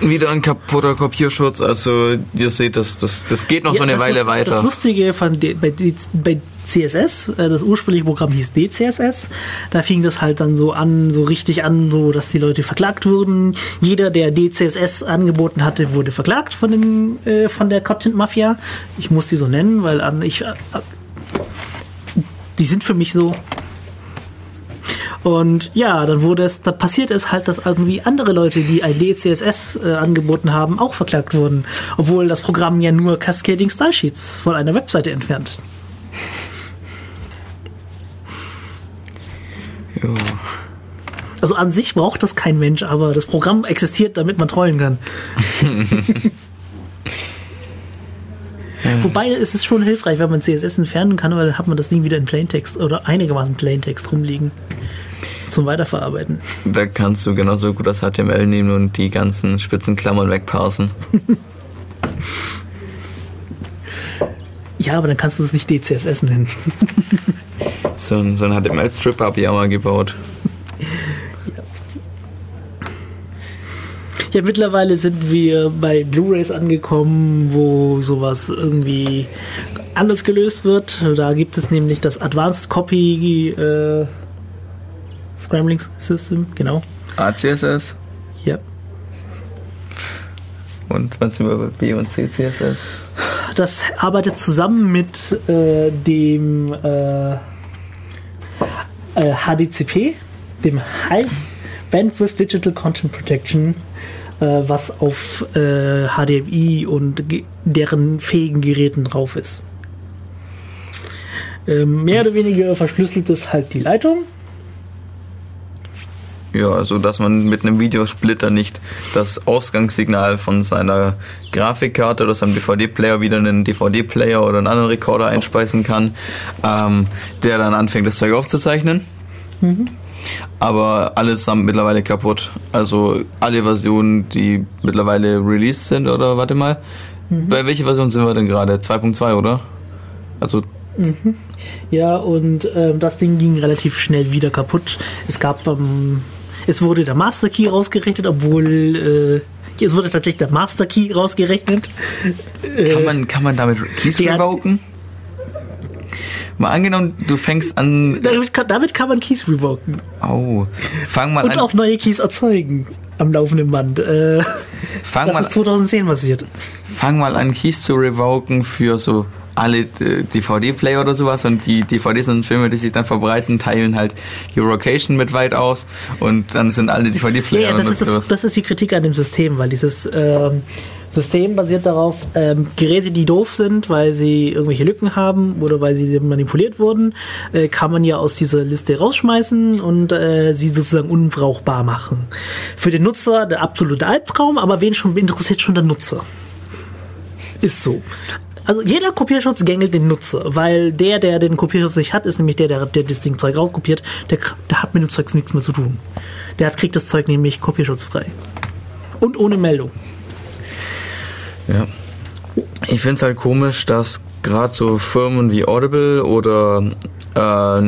Wieder ein kaputter Kopierschutz, also ihr seht, das, das, das geht noch so eine Weile ist, weiter. Das Lustige von D- bei, bei CSS, äh, das ursprüngliche Programm hieß DCSS, da fing das halt dann so an, so richtig an, so dass die Leute verklagt wurden. Jeder, der DCSS angeboten hatte, wurde verklagt von dem äh, von der Content Mafia. Ich muss die so nennen, weil an ich äh, die sind für mich so. Und ja, dann wurde es, da passiert es halt, dass irgendwie andere Leute, die ein DCSS äh, angeboten haben, auch verklagt wurden, obwohl das Programm ja nur Cascading Style Sheets von einer Webseite entfernt. Jo. Also an sich braucht das kein Mensch, aber das Programm existiert, damit man trollen kann. Wobei es ist schon hilfreich, wenn man CSS entfernen kann, weil dann hat man das Ding wieder in Plaintext oder einigermaßen Plaintext rumliegen zum Weiterverarbeiten. Da kannst du genauso gut das HTML nehmen und die ganzen spitzen Klammern wegparsen. Ja, aber dann kannst du es nicht DCSS nennen. So ein, so ein HTML-Strip habe ich auch mal gebaut. Ja, mittlerweile sind wir bei Blu-rays angekommen, wo sowas irgendwie anders gelöst wird. Da gibt es nämlich das Advanced Copy äh, Scrambling System, genau. ACSS Ja. und was sind wir bei B und C CSS? Das arbeitet zusammen mit äh, dem äh, äh, HDCP, dem High Bandwidth Digital Content Protection, äh, was auf äh, HDMI und deren fähigen Geräten drauf ist. Ähm, mehr oder weniger verschlüsselt es halt die Leitung. Ja, also dass man mit einem Videosplitter nicht das Ausgangssignal von seiner Grafikkarte oder seinem DVD-Player wieder in einen DVD-Player oder einen anderen Rekorder einspeisen kann, ähm, der dann anfängt, das Zeug aufzuzeichnen. Aber allesamt mittlerweile kaputt. Also alle Versionen, die mittlerweile released sind, oder warte mal, Bei welcher Version sind wir denn gerade? 2.2, oder? Also, Ja, und ähm, das Ding ging relativ schnell wieder kaputt. Es gab, ähm, es wurde der Master Key rausgerechnet, obwohl äh, es wurde tatsächlich der Master Key rausgerechnet. kann man, kann man damit Keys revoken? Mal angenommen, du fängst an. Damit kann, damit kann man Keys revoken Au. Fang mal und an. auch neue Keys erzeugen am laufenden Band. Äh, Fang das mal, ist 2010 passiert. fang mal an, Keys zu revoken für so alle äh, DVD-Player oder sowas und die DVDs und Filme, die sich dann verbreiten, teilen halt die Rocation mit weit aus und dann sind alle Ja, DVD-Player ja und das, ist das, sowas. das ist die Kritik an dem System, weil dieses ähm, System basiert darauf, ähm, Geräte, die doof sind, weil sie irgendwelche Lücken haben oder weil sie manipuliert wurden, äh, kann man ja aus dieser Liste rausschmeißen und äh, sie sozusagen unbrauchbar machen. Für den Nutzer der absolute Albtraum, aber wen schon interessiert schon der Nutzer? Ist so. Also jeder Kopierschutz gängelt den Nutzer, weil der, der den Kopierschutz nicht hat, ist nämlich der, der, der das Ding Zeug raufkopiert, der, der hat mit dem Zeug nichts mehr zu tun. Der hat, kriegt das Zeug nämlich kopierschutzfrei. Und ohne Meldung. Ja. Ich finde es halt komisch, dass gerade so Firmen wie Audible oder äh,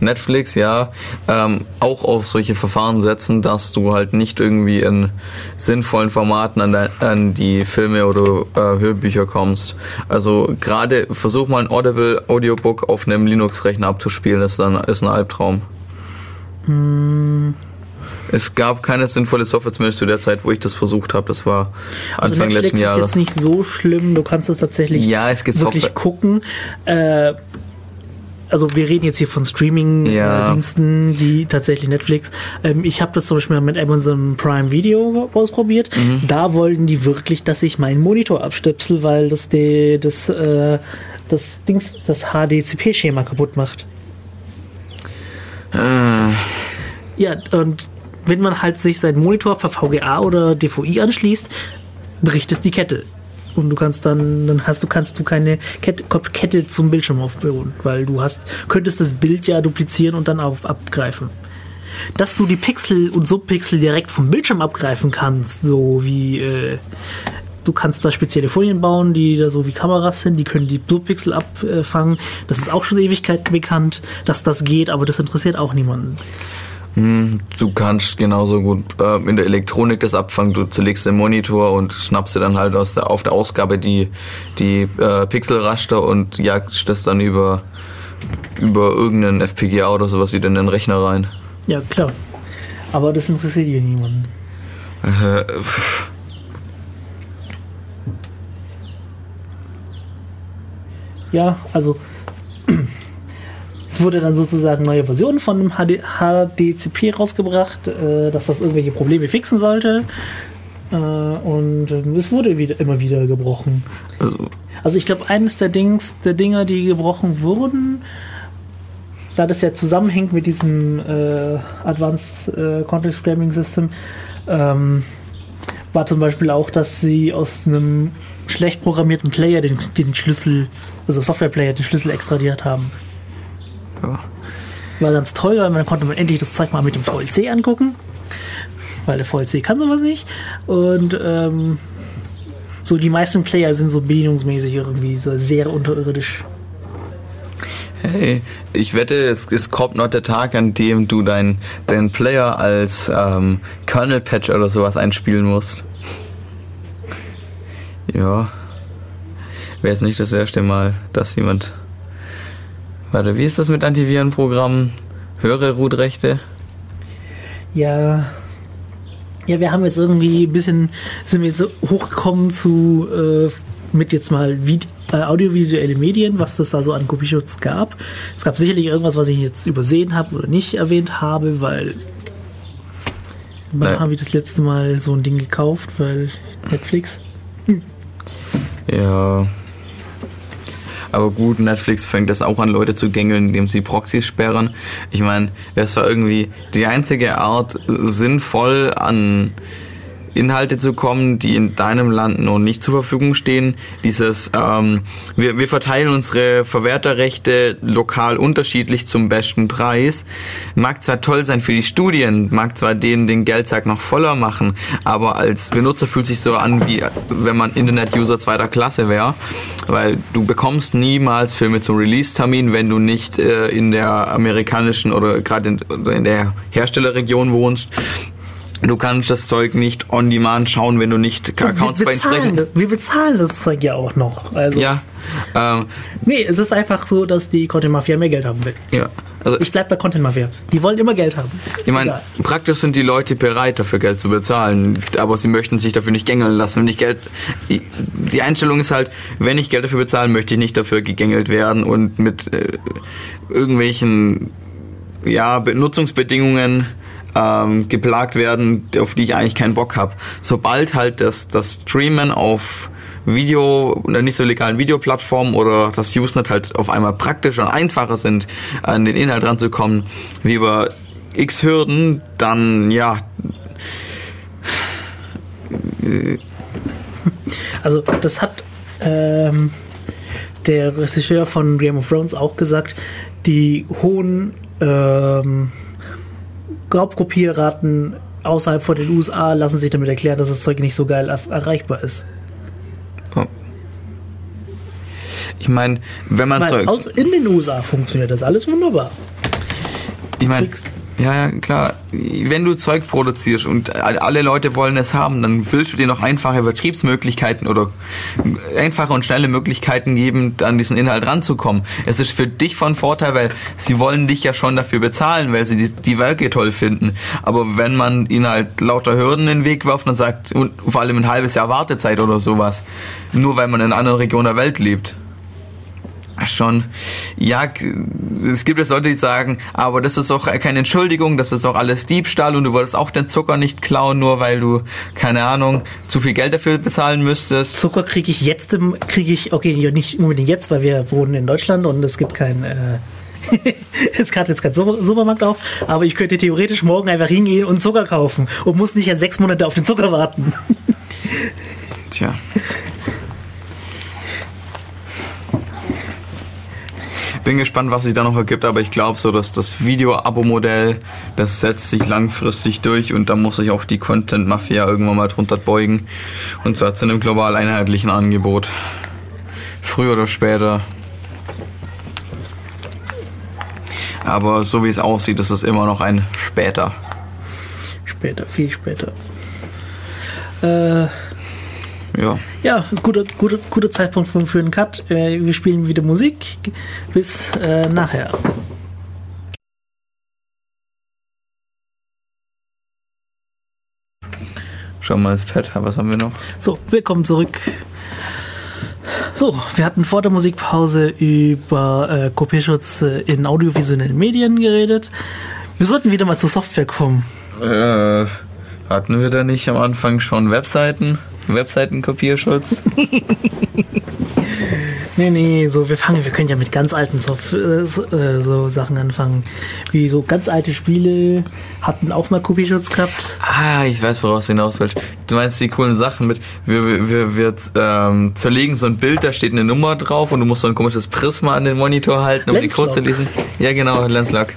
Netflix, ja, ähm, auch auf solche Verfahren setzen, dass du halt nicht irgendwie in sinnvollen Formaten an, de, an die Filme oder äh, Hörbücher kommst. Also gerade versuch mal ein Audible Audiobook auf einem Linux-Rechner abzuspielen, ist dann ist ein Albtraum. Es gab keine sinnvolle Software, zumindest zu der Zeit, wo ich das versucht habe. Das war Also Anfang Netflix letzten ist Jahres. jetzt nicht so schlimm, du kannst es tatsächlich Ja, es gibt wirklich Software. gucken. Äh, also wir reden jetzt hier von Ja. Streaming-Diensten, die tatsächlich Netflix. Ähm, ich habe das zum Beispiel mit Amazon Prime Video ausprobiert. Mhm. Da wollten die wirklich, dass ich meinen Monitor abstöpsel, weil das die, das, äh, das Dings, das HDCP-Schema kaputt macht. Äh, Ja, und wenn man halt sich seinen Monitor per VGA oder DVI anschließt, bricht es die Kette. Und du kannst dann, dann hast du, kannst du keine Kette, Kette zum Bildschirm aufbauen, weil du hast, könntest das Bild ja duplizieren und dann auf, abgreifen. Dass du die Pixel und Subpixel direkt vom Bildschirm abgreifen kannst, so wie, äh, du kannst da spezielle Folien bauen, die da so wie Kameras sind, die können die Subpixel abfangen. Das ist auch schon Ewigkeiten bekannt, dass das geht, aber das interessiert auch niemanden. Hm, du kannst genauso gut äh, in der Elektronik das abfangen. Du zerlegst den Monitor und schnappst dir dann halt aus der, auf der Ausgabe die, die äh, Pixelraster und jagst das dann über, über irgendeinen FPGA oder sowas wieder in den Rechner rein. Ja, klar. Aber das interessiert hier niemanden. Äh, pff. Ja, also es wurde dann sozusagen neue Versionen von dem HD, HDCP rausgebracht, äh, dass das irgendwelche Probleme fixen sollte. Äh, und äh, es wurde wieder, immer wieder gebrochen. also, Also ich glaube, eines der Dings, der Dinger, die gebrochen wurden, da das ja zusammenhängt mit diesem äh, Advanced äh, Context Framing System, ähm, war zum Beispiel auch, dass sie aus einem schlecht programmierten Player den, den Schlüssel, also Software-Player, den Schlüssel extradiert haben. Ja. War ganz toll, weil man konnte man endlich das Zeug mal mit dem VLC angucken. Weil der VLC kann sowas nicht. Und ähm, so die meisten Player sind so bedienungsmäßig irgendwie so sehr unterirdisch. Hey, ich wette, es, es kommt noch der Tag, an dem du deinen dein Player als ähm, Kernel-Patch oder sowas einspielen musst. Ja. Wäre jetzt nicht das erste Mal, dass jemand. Warte, wie ist das mit Antivirenprogrammen? Höhere Root-Rechte? Ja. Ja, wir haben jetzt irgendwie ein bisschen, sind wir jetzt hochgekommen zu, äh, mit jetzt mal Vid äh, audiovisuelle Medien, was das da so an Kopierschutz gab. Es gab sicherlich irgendwas, was ich jetzt übersehen habe oder nicht erwähnt habe, weil wann Nein. habe ich das letzte Mal so ein Ding gekauft, weil Netflix. Ja. Aber gut, Netflix fängt das auch an, Leute zu gängeln, indem sie Proxys sperren. Ich meine, das war irgendwie die einzige Art, sinnvoll an Inhalte zu kommen, die in deinem Land noch nicht zur Verfügung stehen. Dieses, ähm, wir, wir verteilen unsere Verwerterrechte lokal unterschiedlich zum besten Preis. Mag zwar toll sein für die Studien, mag zwar denen den Geldsack noch voller machen, aber als Benutzer fühlt sich so an, wie wenn man Internet-User zweiter Klasse wäre, weil du bekommst niemals Filme zum Release-Termin, wenn du nicht äh, in der amerikanischen oder gerade in, in der Herstellerregion wohnst. Du kannst das Zeug nicht on demand schauen, wenn du nicht Accounts wir, bei bezahlen, das- wir bezahlen das Zeug ja auch noch. Also, Ja, ähm, Nee, es ist einfach so, dass die Content Mafia mehr Geld haben will. ja. Also Ich bleib bei Content Mafia. Die wollen immer Geld haben. Ich meine, praktisch sind die Leute bereit, dafür Geld zu bezahlen, aber sie möchten sich dafür nicht gängeln lassen. Wenn ich Geld, die- die Einstellung ist halt, wenn ich Geld dafür bezahle, möchte ich nicht dafür gegängelt werden und mit äh, irgendwelchen ja, Benutzungsbedingungen ähm, geplagt werden, auf die ich eigentlich keinen Bock habe. Sobald halt das, das Streamen auf Video, oder nicht so legalen Videoplattformen oder das Usenet halt auf einmal praktischer und einfacher sind, an den Inhalt ranzukommen, wie über x Hürden, dann ja, Also das hat ähm, der Regisseur von Game of Thrones auch gesagt, die hohen ähm, Raubkopierraten außerhalb von den USA lassen sich damit erklären, dass das Zeug nicht so geil er erreichbar ist. ich meine, wenn man Zeugs, aus, in den USA funktioniert das alles wunderbar. ich meine, ja, klar, wenn du Zeug produzierst und alle Leute wollen es haben, dann willst du dir noch einfache Vertriebsmöglichkeiten oder einfache und schnelle Möglichkeiten geben, an diesen Inhalt ranzukommen. Es ist für dich von Vorteil, weil sie wollen dich ja schon dafür bezahlen, weil sie die, die Werke toll finden. Aber wenn man ihnen halt lauter Hürden in den Weg wirft und sagt, und vor allem ein halbes Jahr Wartezeit oder sowas, nur weil man in einer anderen Region der Welt lebt, Schon, ja, es gibt jetzt Leute, die sagen, aber das ist auch keine Entschuldigung, das ist auch alles Diebstahl und du wolltest auch den Zucker nicht klauen, nur weil du, keine Ahnung, zu viel Geld dafür bezahlen müsstest. Zucker kriege ich jetzt, kriege ich, okay, nicht unbedingt jetzt, weil wir wohnen in Deutschland und es gibt kein, äh, es hat jetzt kein Super- Supermarkt auf, aber ich könnte theoretisch morgen einfach hingehen und Zucker kaufen und muss nicht ja sechs Monate auf den Zucker warten. Tja. Bin gespannt, was sich da noch ergibt, aber ich glaube so, dass das Video-Abo-Modell, das setzt sich langfristig durch und da muss sich auch die Content-Mafia irgendwann mal drunter beugen. Und zwar zu einem global einheitlichen Angebot. Früher oder später. Aber so wie es aussieht, ist es immer noch ein später. Später, viel später. Äh, Ja. ja, ist guter, guter, guter Zeitpunkt für, für einen Cut. Äh, wir spielen wieder Musik. Bis äh, nachher. Schau mal ins Pad, was haben wir noch? So, willkommen zurück. So, wir hatten vor der Musikpause über äh, Kopierschutz äh, in audiovisuellen Medien geredet. Wir sollten wieder mal zur Software kommen. Äh, hatten wir da nicht am Anfang schon Webseiten? Webseitenkopierschutz? Nee, nee, so, wir fangen, wir können ja mit ganz alten äh, so, äh, so Sachen anfangen. Wie so ganz alte Spiele hatten auch mal Kopierschutz gehabt. ah, ich weiß, woraus du hinaus willst. Du meinst die coolen Sachen mit, wir, wir, wir, wir ähm, zerlegen so ein Bild, da steht eine Nummer drauf und du musst so ein komisches Prisma an den Monitor halten, um die Code zu lesen. Ja, genau, Lenslock.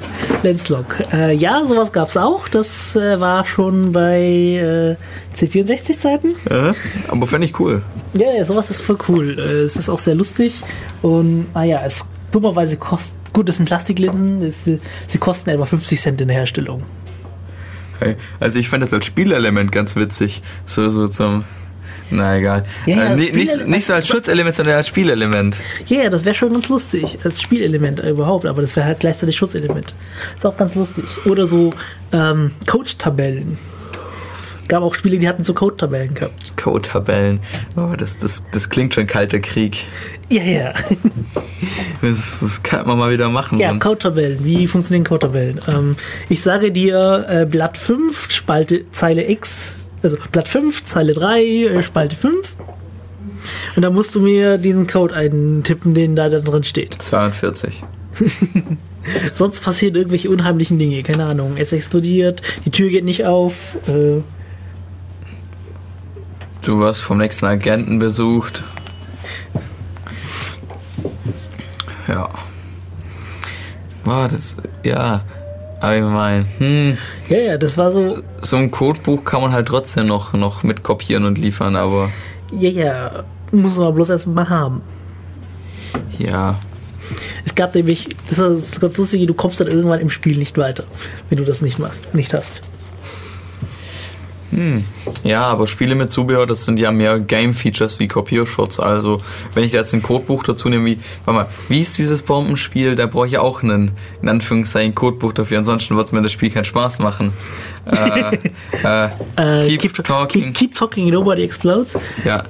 Lenslog. Äh, ja, sowas gab's auch. Das äh, war schon bei C64-Zeiten. Ja, aber fände ich cool. Ja, ja, sowas ist voll cool. Äh, Es ist auch sehr lustig und ah ja, es dummerweise kostet. Gut, das sind Plastiklinsen. Es, sie kosten etwa 50 Cent in der Herstellung. Hey, also ich fand das als Spielelement ganz witzig. So, so zum. Na egal. Ja, ja, äh, nicht, nicht, nicht so als Schutzelement, sondern als Spielelement. Ja, yeah, das wäre schon ganz lustig als Spielelement überhaupt, aber das wäre halt gleichzeitig Schutzelement. Ist auch ganz lustig. Oder so ähm, Code-Tabellen. Gab auch Spiele, die hatten so Code-Tabellen gehabt. Code-Tabellen. Oh, das, das, das klingt schon kalter Krieg. Ja, ja. Das, das kann man mal wieder machen. Ja, Code-Tabellen. Wie funktionieren Code-Tabellen? Ähm, ich sage dir äh, Blatt 5, Spalte, Zeile X, also Blatt 5, Zeile 3, äh, Spalte 5. Und dann musst du mir diesen Code eintippen, den da, da drin steht. 42. Sonst passieren irgendwelche unheimlichen Dinge. Keine Ahnung. Es explodiert, die Tür geht nicht auf. Äh, Du wirst vom nächsten Agenten besucht. Ja. War das, ja. Aber ich meine, hm, Ja, ja, das war so, so ein Codebuch kann man halt trotzdem noch, noch mit kopieren und liefern, aber ja, ja, muss man bloß erstmal haben. ja. Es gab nämlich, das ist ganz lustige, du kommst dann irgendwann im Spiel nicht weiter, wenn du das nicht machst, nicht hast. Ja, aber Spiele mit Zubehör, das sind ja mehr Game-Features wie Kopierschutz. Also, wenn ich da jetzt ein Codebuch dazu nehme, wie, warte mal, wie ist dieses Bombenspiel? Da brauche ich auch einen, in Anführungszeichen, Codebuch dafür. Ansonsten wird mir das Spiel keinen Spaß machen. äh, äh, Äh, keep, talking. Keep, keep talking, nobody explodes. Ja,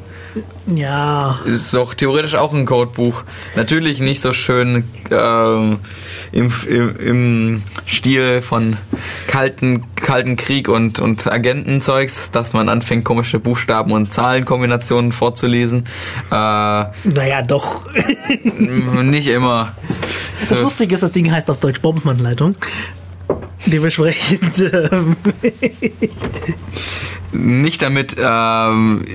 Ja, ist doch theoretisch auch ein Codebuch. Natürlich nicht so schön ähm, im, im, im Stil von kalten, kalten Krieg und, und Agentenzeugs, dass man anfängt, komische Buchstaben und Zahlenkombinationen vorzulesen. Äh, naja, doch. nicht immer. Das So, Lustige ist, das Ding heißt auf Deutsch Bombenanleitung. Dementsprechend, ähm, nicht damit ähm,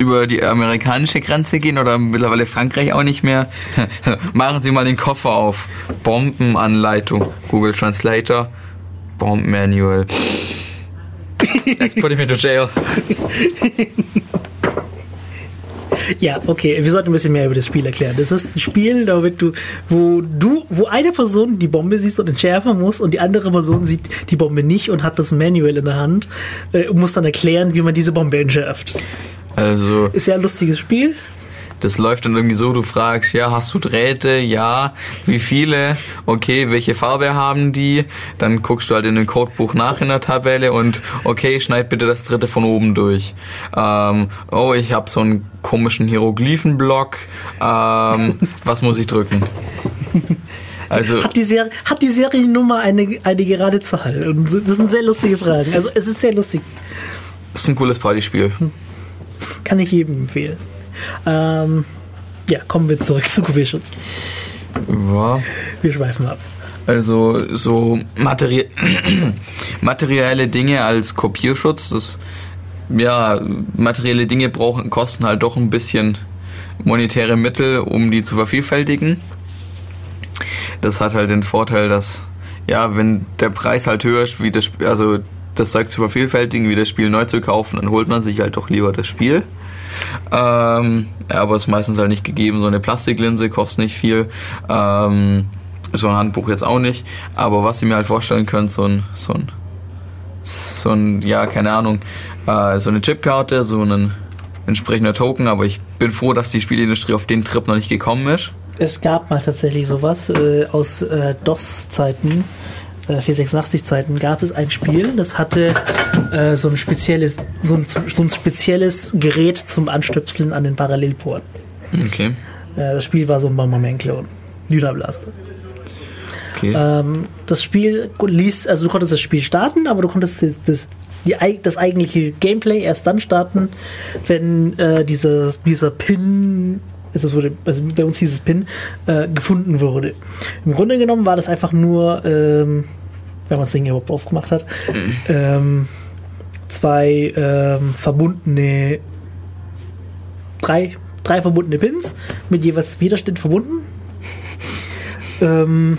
über die amerikanische Grenze gehen oder mittlerweile Frankreich auch nicht mehr. Machen Sie mal den Koffer auf. Bombenanleitung. Google Translator. Bombenmanual. Let's put him into jail. ja, okay, wir sollten ein bisschen mehr über das Spiel erklären. Das ist ein Spiel, damit du, wo du, wo eine Person die Bombe siehst und entschärfen muss und die andere Person sieht die Bombe nicht und hat das Manual in der Hand äh, und muss dann erklären, wie man diese Bombe entschärft. Also, Ist ja ein lustiges Spiel. das läuft dann irgendwie so, du fragst, ja, hast du Drähte? Ja. Wie viele? Okay, welche Farbe haben die? Dann guckst du halt in dem Codebuch nach in der Tabelle und okay, schneid bitte das dritte von oben durch. Ähm, oh, ich habe so einen komischen Hieroglyphenblock. Ähm, was muss ich drücken? Also, Hat die, Serie, hat die Seriennummer eine, eine gerade Zahl? Das sind sehr lustige Fragen. Also es ist sehr lustig. das ist ein cooles Partyspiel. Kann ich jedem empfehlen. Ähm, ja, kommen wir zurück zu Kopierschutz. Ja. Wir schweifen ab. Also so materi materielle Dinge als Kopierschutz, das ja, materielle Dinge brauchen, kosten halt doch ein bisschen monetäre Mittel, um die zu vervielfältigen. Das hat halt den Vorteil, dass ja, wenn der Preis halt höher ist, wie das also das Zeug zu vervielfältigen, wie das Spiel neu zu kaufen, dann holt man sich halt doch lieber das Spiel. Ähm, aber ist meistens halt nicht gegeben. So eine Plastiklinse kostet nicht viel. Ähm, so ein Handbuch jetzt auch nicht. Aber was ihr mir halt vorstellen könnt, so ein, so ein, so ein, ja, keine Ahnung, äh, so eine Chipkarte, so ein entsprechender Token. Aber ich bin froh, dass die Spielindustrie auf den Trip noch nicht gekommen ist. Es gab mal tatsächlich sowas äh, aus äh, DOS-Zeiten, 486-Zeiten, gab es ein Spiel, das hatte äh, so ein spezielles, so ein, so ein spezielles Gerät zum Anstöpseln an den Parallelport. Okay. Äh, das Spiel war so ein Bomberman-Klon. Lüderblaster. Okay. Ähm, das Spiel ließ, also du konntest das Spiel starten, aber du konntest das, das, die, das eigentliche Gameplay erst dann starten, wenn äh, dieser, dieser Pin, also, also bei uns hieß es Pin, äh, gefunden wurde. Im Grunde genommen war das einfach nur, ähm, wenn man das Ding überhaupt aufgemacht hat, ähm, zwei ähm, verbundene, drei, drei verbundene Pins mit jeweils Widerstand verbunden. Ähm,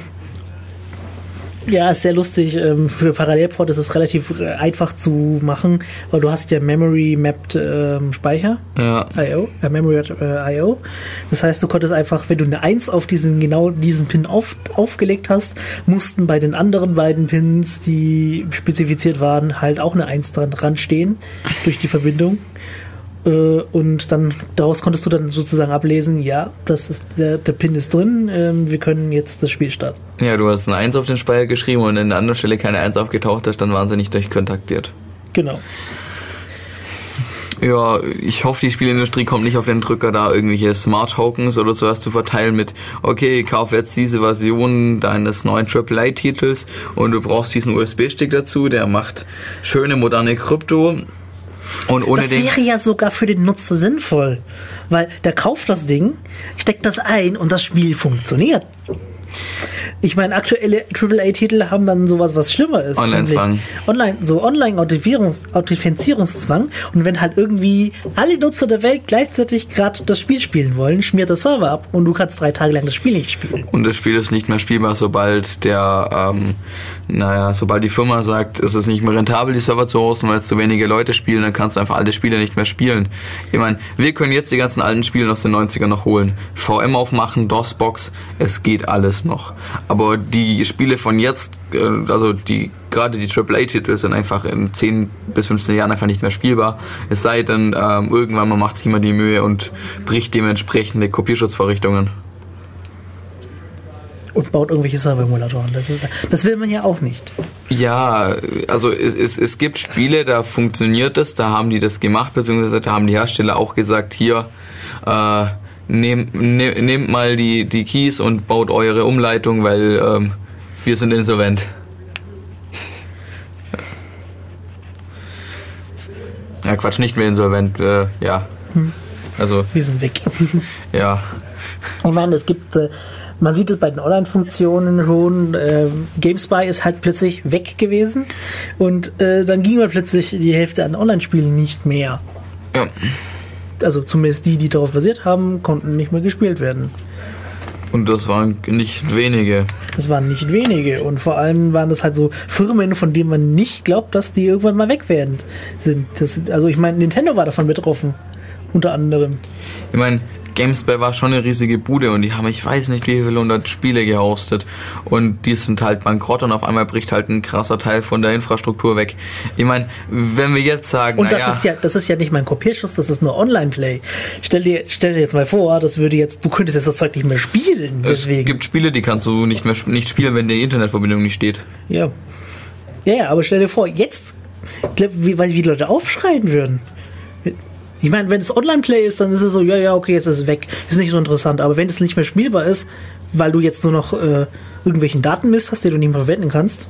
ja, ist sehr lustig. Ähm, für Parallelport ist es relativ äh, einfach zu machen, weil du hast ja Memory Mapped ähm, Speicher. ja. IO, äh, Memory äh, IO. Das heißt, du konntest einfach, wenn du eine 1 auf diesen genau diesen Pin auf, aufgelegt hast, mussten bei den anderen beiden Pins, die spezifiziert waren, halt auch eine 1 dran, dran stehen durch die Verbindung. Äh, und dann daraus konntest du dann sozusagen ablesen, ja, das ist der, der Pin ist drin, ähm, wir können jetzt das Spiel starten. Ja, du hast eine 1 auf den Speicher geschrieben und an der anderen Stelle keine 1 aufgetaucht ist, dann waren sie nicht durchkontaktiert. Genau. Ja, ich hoffe, die Spielindustrie kommt nicht auf den Drücker, da irgendwelche Smart Tokens oder sowas zu verteilen mit, okay, kauf jetzt diese Version deines neuen AAA-Titels und du brauchst diesen USB-Stick dazu, der macht schöne moderne Krypto. Und ohne Das wäre ja sogar für den Nutzer sinnvoll, weil der kauft das Ding, steckt das ein und das Spiel funktioniert. Ich meine, aktuelle AAA-Titel haben dann sowas, was schlimmer ist. Online-Zwang. Online, so Online-Authentifizierungs- Authentifizierungszwang. Und wenn halt irgendwie alle Nutzer der Welt gleichzeitig gerade das Spiel spielen wollen, schmiert der Server ab und du kannst drei Tage lang das Spiel nicht spielen. Und das Spiel ist nicht mehr spielbar, sobald der, ähm, naja, sobald die Firma sagt, es ist nicht mehr rentabel, die Server zu hosten, weil es zu wenige Leute spielen, dann kannst du einfach alte Spiele nicht mehr spielen. Ich meine, wir können jetzt die ganzen alten Spiele aus den 90ern noch holen. VM aufmachen, DOS-Box, es geht alles noch. Aber die Spiele von jetzt, äh, also die gerade die AAA-Titel sind einfach in 10 bis 15 Jahren einfach nicht mehr spielbar. Es sei denn, ähm, irgendwann man macht sich immer die Mühe und bricht dementsprechende Kopierschutzvorrichtungen. Und baut irgendwelche Server-Emulatoren. Das, ist- das will man ja auch nicht. Ja, also es, es, es gibt Spiele, da funktioniert das, da haben die das gemacht, beziehungsweise da haben die Hersteller auch gesagt, hier, äh, nehmt, ne, nehmt mal die, die Keys und baut eure Umleitung, weil ähm, wir sind insolvent. Ja, Quatsch, nicht mehr insolvent, äh, ja. Also, Wir sind weg. ja. Ich meine, es gibt, äh, man sieht es bei den Online-Funktionen schon, äh, GameSpy ist halt plötzlich weg gewesen und äh, dann ging mal plötzlich die Hälfte an Online-Spielen nicht mehr. ja. Also zumindest die, die darauf basiert haben, konnten nicht mehr gespielt werden. Und das waren nicht wenige. Das waren nicht wenige und vor allem waren das halt so Firmen, von denen man nicht glaubt, dass die irgendwann mal weg werden. Sind. Das, sind- also ich meine, Nintendo war davon betroffen, unter anderem. Ich meine, GameSpy war schon eine riesige Bude und die haben, ich weiß nicht, wie viele hundert Spiele gehostet. Und die sind halt bankrott und auf einmal bricht halt ein krasser Teil von der Infrastruktur weg. Ich meine, wenn wir jetzt sagen, Und das naja, ist ja, das ist ja nicht mein Kopierschuss, das ist nur Online-Play. Stell dir, stell dir jetzt mal vor, das würde jetzt, du könntest jetzt das Zeug nicht mehr spielen, es deswegen. gibt Spiele, die kannst du nicht mehr nicht spielen, wenn die Internetverbindung nicht steht. ja. Ja, ja, aber stell dir vor, jetzt, ich glaub, wie, wie die Leute aufschreien würden. Ich meine, wenn es Online-Play ist, dann ist es so, ja, ja, okay, jetzt ist es weg. Ist nicht so interessant. Aber wenn es nicht mehr spielbar ist, weil du jetzt nur noch äh, irgendwelchen Datenmist hast, den du nicht mehr verwenden kannst.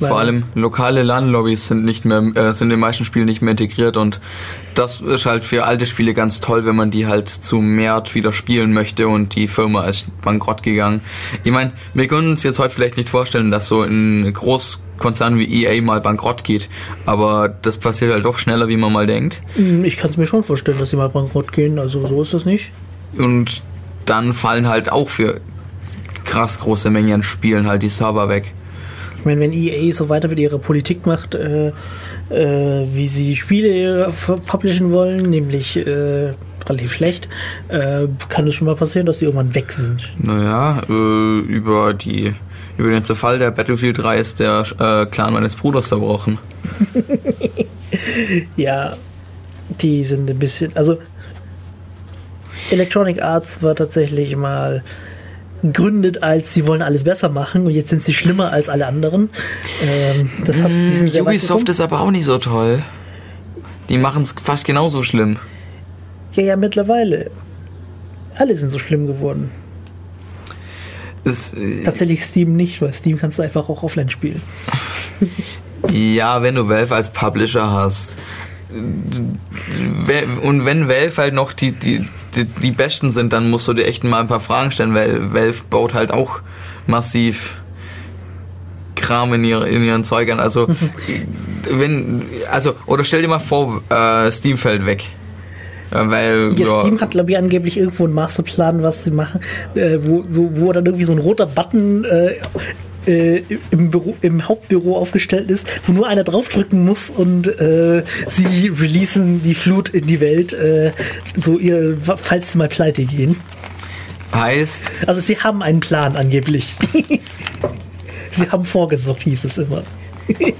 Weil- Vor allem lokale LAN-Lobbys sind nicht mehr, äh, sind in den meisten Spielen nicht mehr integriert und das ist halt für alte Spiele ganz toll, wenn man die halt zu Mehrt wieder spielen möchte und die Firma ist bankrott gegangen. Ich meine, wir können uns jetzt heute vielleicht nicht vorstellen, dass so ein Großkonzern wie EA mal bankrott geht, aber das passiert halt doch schneller, wie man mal denkt. Hm, Ich kann es mir schon vorstellen, dass sie mal bankrott gehen. Also so ist das nicht. Und dann fallen halt auch für krass große Mengen an Spielen halt die Server weg. Ich meine, wenn EA so weiter mit ihrer Politik macht, äh, äh, wie sie Spiele publishen wollen, nämlich äh, relativ schlecht, äh, kann es schon mal passieren, dass die irgendwann weg sind. Naja, äh, über die über den Zerfall der Battlefield 3 ist der äh, Clan meines Bruders zerbrochen. Ja, die sind ein bisschen, also Electronic Arts war tatsächlich mal gegründet als sie wollen alles besser machen und jetzt sind sie schlimmer als alle anderen. Ähm, das hat, weit Ubisoft ist aber auch nicht so toll. Die machen es fast genauso schlimm. Ja, ja, mittlerweile. Alle sind so schlimm geworden. Es, äh, Tatsächlich Steam nicht, weil Steam kannst du einfach auch offline spielen. ja, wenn du Valve als Publisher hast. Und wenn Valve halt noch die, die, die, die Besten sind, dann musst du dir echt mal ein paar Fragen stellen, weil Valve baut halt auch massiv Kram in, ihre, in ihren Zeugern. Also, wenn, also, oder stell dir mal vor, äh, Steam fällt weg. Ja, weil, Ja, Steam hat, glaube ich, angeblich irgendwo einen Masterplan, was sie machen, äh, wo, so, wo dann irgendwie so ein roter Button äh, äh, im, Büro, im Hauptbüro aufgestellt ist, wo nur einer draufdrücken muss und äh, sie releasen die Flut in die Welt, äh, so ihr, falls sie mal pleite gehen. heißt, Also sie haben einen Plan angeblich. sie haben vorgesorgt, hieß es immer.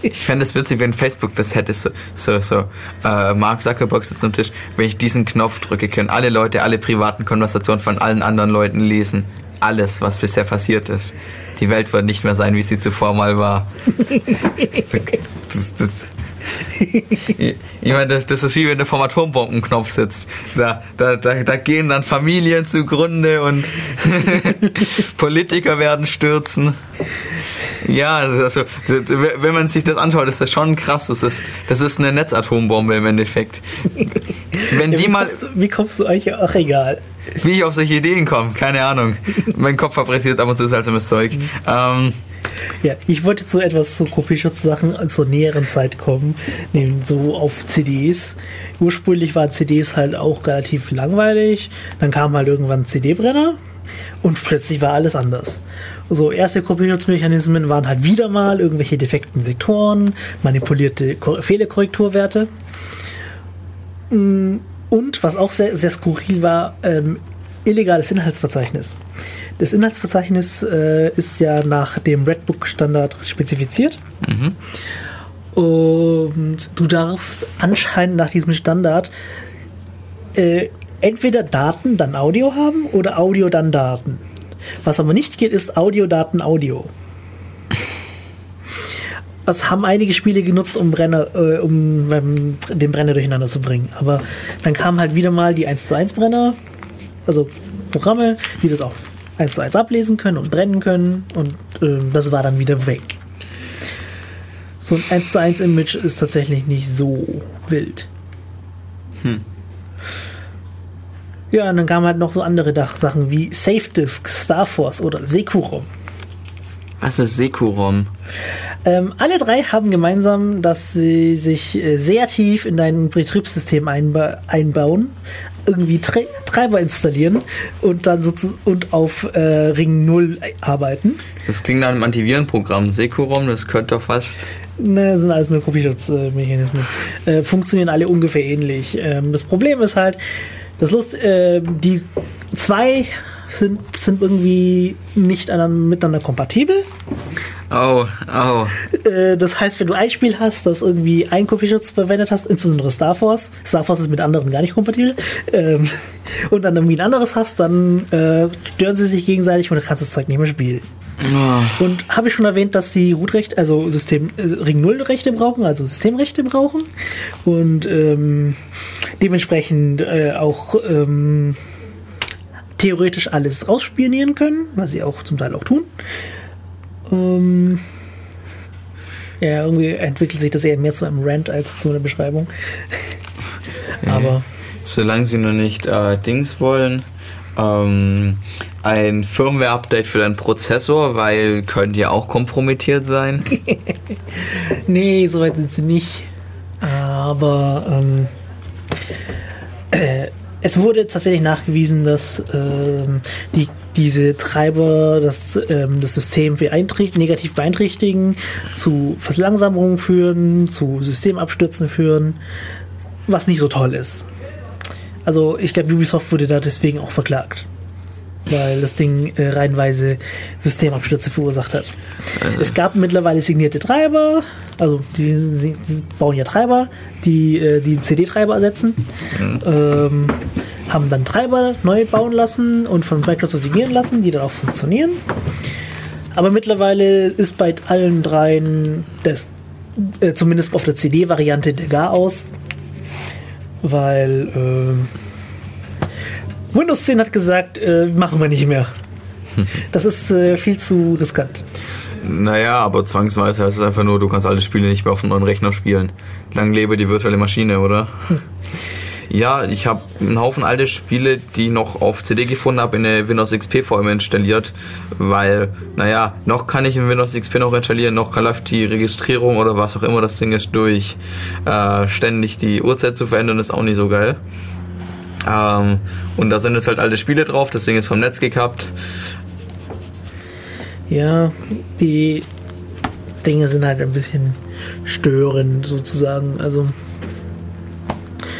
Ich fände es witzig, wenn Facebook das hätte, so, so, so äh, Mark Zuckerberg sitzt am Tisch, wenn ich diesen Knopf drücke, können alle Leute alle privaten Konversationen von allen anderen Leuten lesen. Alles, was bisher passiert ist. Die Welt wird nicht mehr sein, wie sie zuvor mal war. Das, das, ich meine, das, das ist wie wenn du vom Atombombenknopf sitzt. Da, da, da, da gehen dann Familien zugrunde und Politiker werden stürzen. Ja, also, wenn man sich das anschaut, ist das schon krass. Das ist, das ist eine Netzatombombe im Endeffekt. Wenn Ja, die wie, mal, kommst du, wie kommst du eigentlich? Ach, egal. Wie ich auf solche Ideen komme, keine Ahnung. Mein Kopf fabriziert ab und zu seltsames Zeug. Ähm, Ja, ich wollte zu etwas zu Kopierschutzsachen zur näheren Zeit kommen, nämlich so auf CDs. Ursprünglich waren CDs halt auch relativ langweilig, dann kam halt irgendwann CD-Brenner und plötzlich war alles anders. So, erste Kopierschutzmechanismen waren halt wieder mal irgendwelche defekten Sektoren, manipulierte Ko- Fehlerkorrekturwerte. Und was auch sehr, sehr skurril war, ähm, illegales Inhaltsverzeichnis. Das Inhaltsverzeichnis äh, ist ja nach dem Redbook-Standard spezifiziert. Und du darfst anscheinend nach diesem Standard äh, entweder Daten, dann Audio haben oder Audio, dann Daten. Was aber nicht geht, ist Audio, Daten, Audio. Das haben einige Spiele genutzt, um, Brenner, äh, um ähm, den Brenner durcheinander zu bringen. Aber dann kamen halt wieder mal die 1 zu 1 Brenner, also Programme, die das auch 1 zu 1 ablesen können und brennen können. Und ähm, das war dann wieder weg. So ein 1 zu 1 Image ist tatsächlich nicht so wild. Ja, und dann kamen halt noch so andere Dach Sachen wie SafeDisk, Starforce oder Sekurom. Was ist Sekurom? Ähm, alle drei haben gemeinsam, dass sie sich äh, sehr tief in dein Betriebssystem einba einbauen, irgendwie Tre Treiber installieren und dann und auf äh, Ring 0 arbeiten. Das klingt nach einem Antivirenprogramm. Sekurom, das könnte doch fast. Ne, sind alles nur Kopierschutzmechanismen. Äh, funktionieren alle ungefähr ähnlich. Ähm, das Problem ist halt, das Lust, äh, die zwei sind, sind irgendwie nicht miteinander kompatibel. Oh, oh. Das heißt, wenn du ein Spiel hast, das irgendwie einen Kopierschutz verwendet hast, insbesondere Star Force, Star Force ist mit anderen gar nicht kompatibel, ähm, und dann irgendwie ein anderes hast, dann äh, stören sie sich gegenseitig und du kannst das Zeug nicht mehr spielen. oh. Und habe ich schon erwähnt, dass die Root-Rechte, also System, äh, Ring 0 Rechte brauchen, also Systemrechte brauchen und ähm, dementsprechend äh, auch ähm, theoretisch alles rausspionieren können, was sie auch zum Teil auch tun. Ähm, ja, irgendwie entwickelt sich das eher mehr zu einem Rant als zu einer Beschreibung. Aber Solange sie nur nicht äh, Dings wollen, ähm, ein Firmware-Update für deinen Prozessor, weil könnte ja auch kompromittiert sein. Nee, so weit sind sie nicht. Aber ähm, äh, es wurde tatsächlich nachgewiesen, dass ähm, die, diese Treiber das, ähm, das System beeinträcht, negativ beeinträchtigen, zu Verlangsamungen führen, zu Systemabstürzen führen, was nicht so toll ist. Also ich glaube, Ubisoft wurde da deswegen auch verklagt. Weil das Ding äh, reihenweise Systemabstürze verursacht hat. Es gab mittlerweile signierte Treiber, also die, sie, sie bauen ja Treiber, die äh, die CD-Treiber ersetzen. Ähm, haben dann Treiber neu bauen lassen und von Microsoft signieren lassen, die dann auch funktionieren. Aber mittlerweile ist bei allen dreien das, äh, zumindest auf der CD-Variante der Gar aus. Weil ähm, Windows 10 hat gesagt, äh, machen wir nicht mehr. Das ist äh, viel zu riskant. Naja, aber zwangsweise heißt es einfach nur, du kannst alle Spiele nicht mehr auf einem neuen Rechner spielen. Lang lebe die virtuelle Maschine, oder? Ja, ich habe einen Haufen alte Spiele, die ich noch auf CD gefunden habe, in eine Windows XP vor allem installiert, weil, naja, noch kann ich in Windows XP noch installieren, noch kann läuft die Registrierung oder was auch immer das Ding ist durch. Äh, ständig die Uhrzeit zu verändern ist auch nicht so geil. Ähm, und da sind jetzt halt alte Spiele drauf, das Ding ist vom Netz gekappt. Ja, die Dinge sind halt ein bisschen störend sozusagen. Also,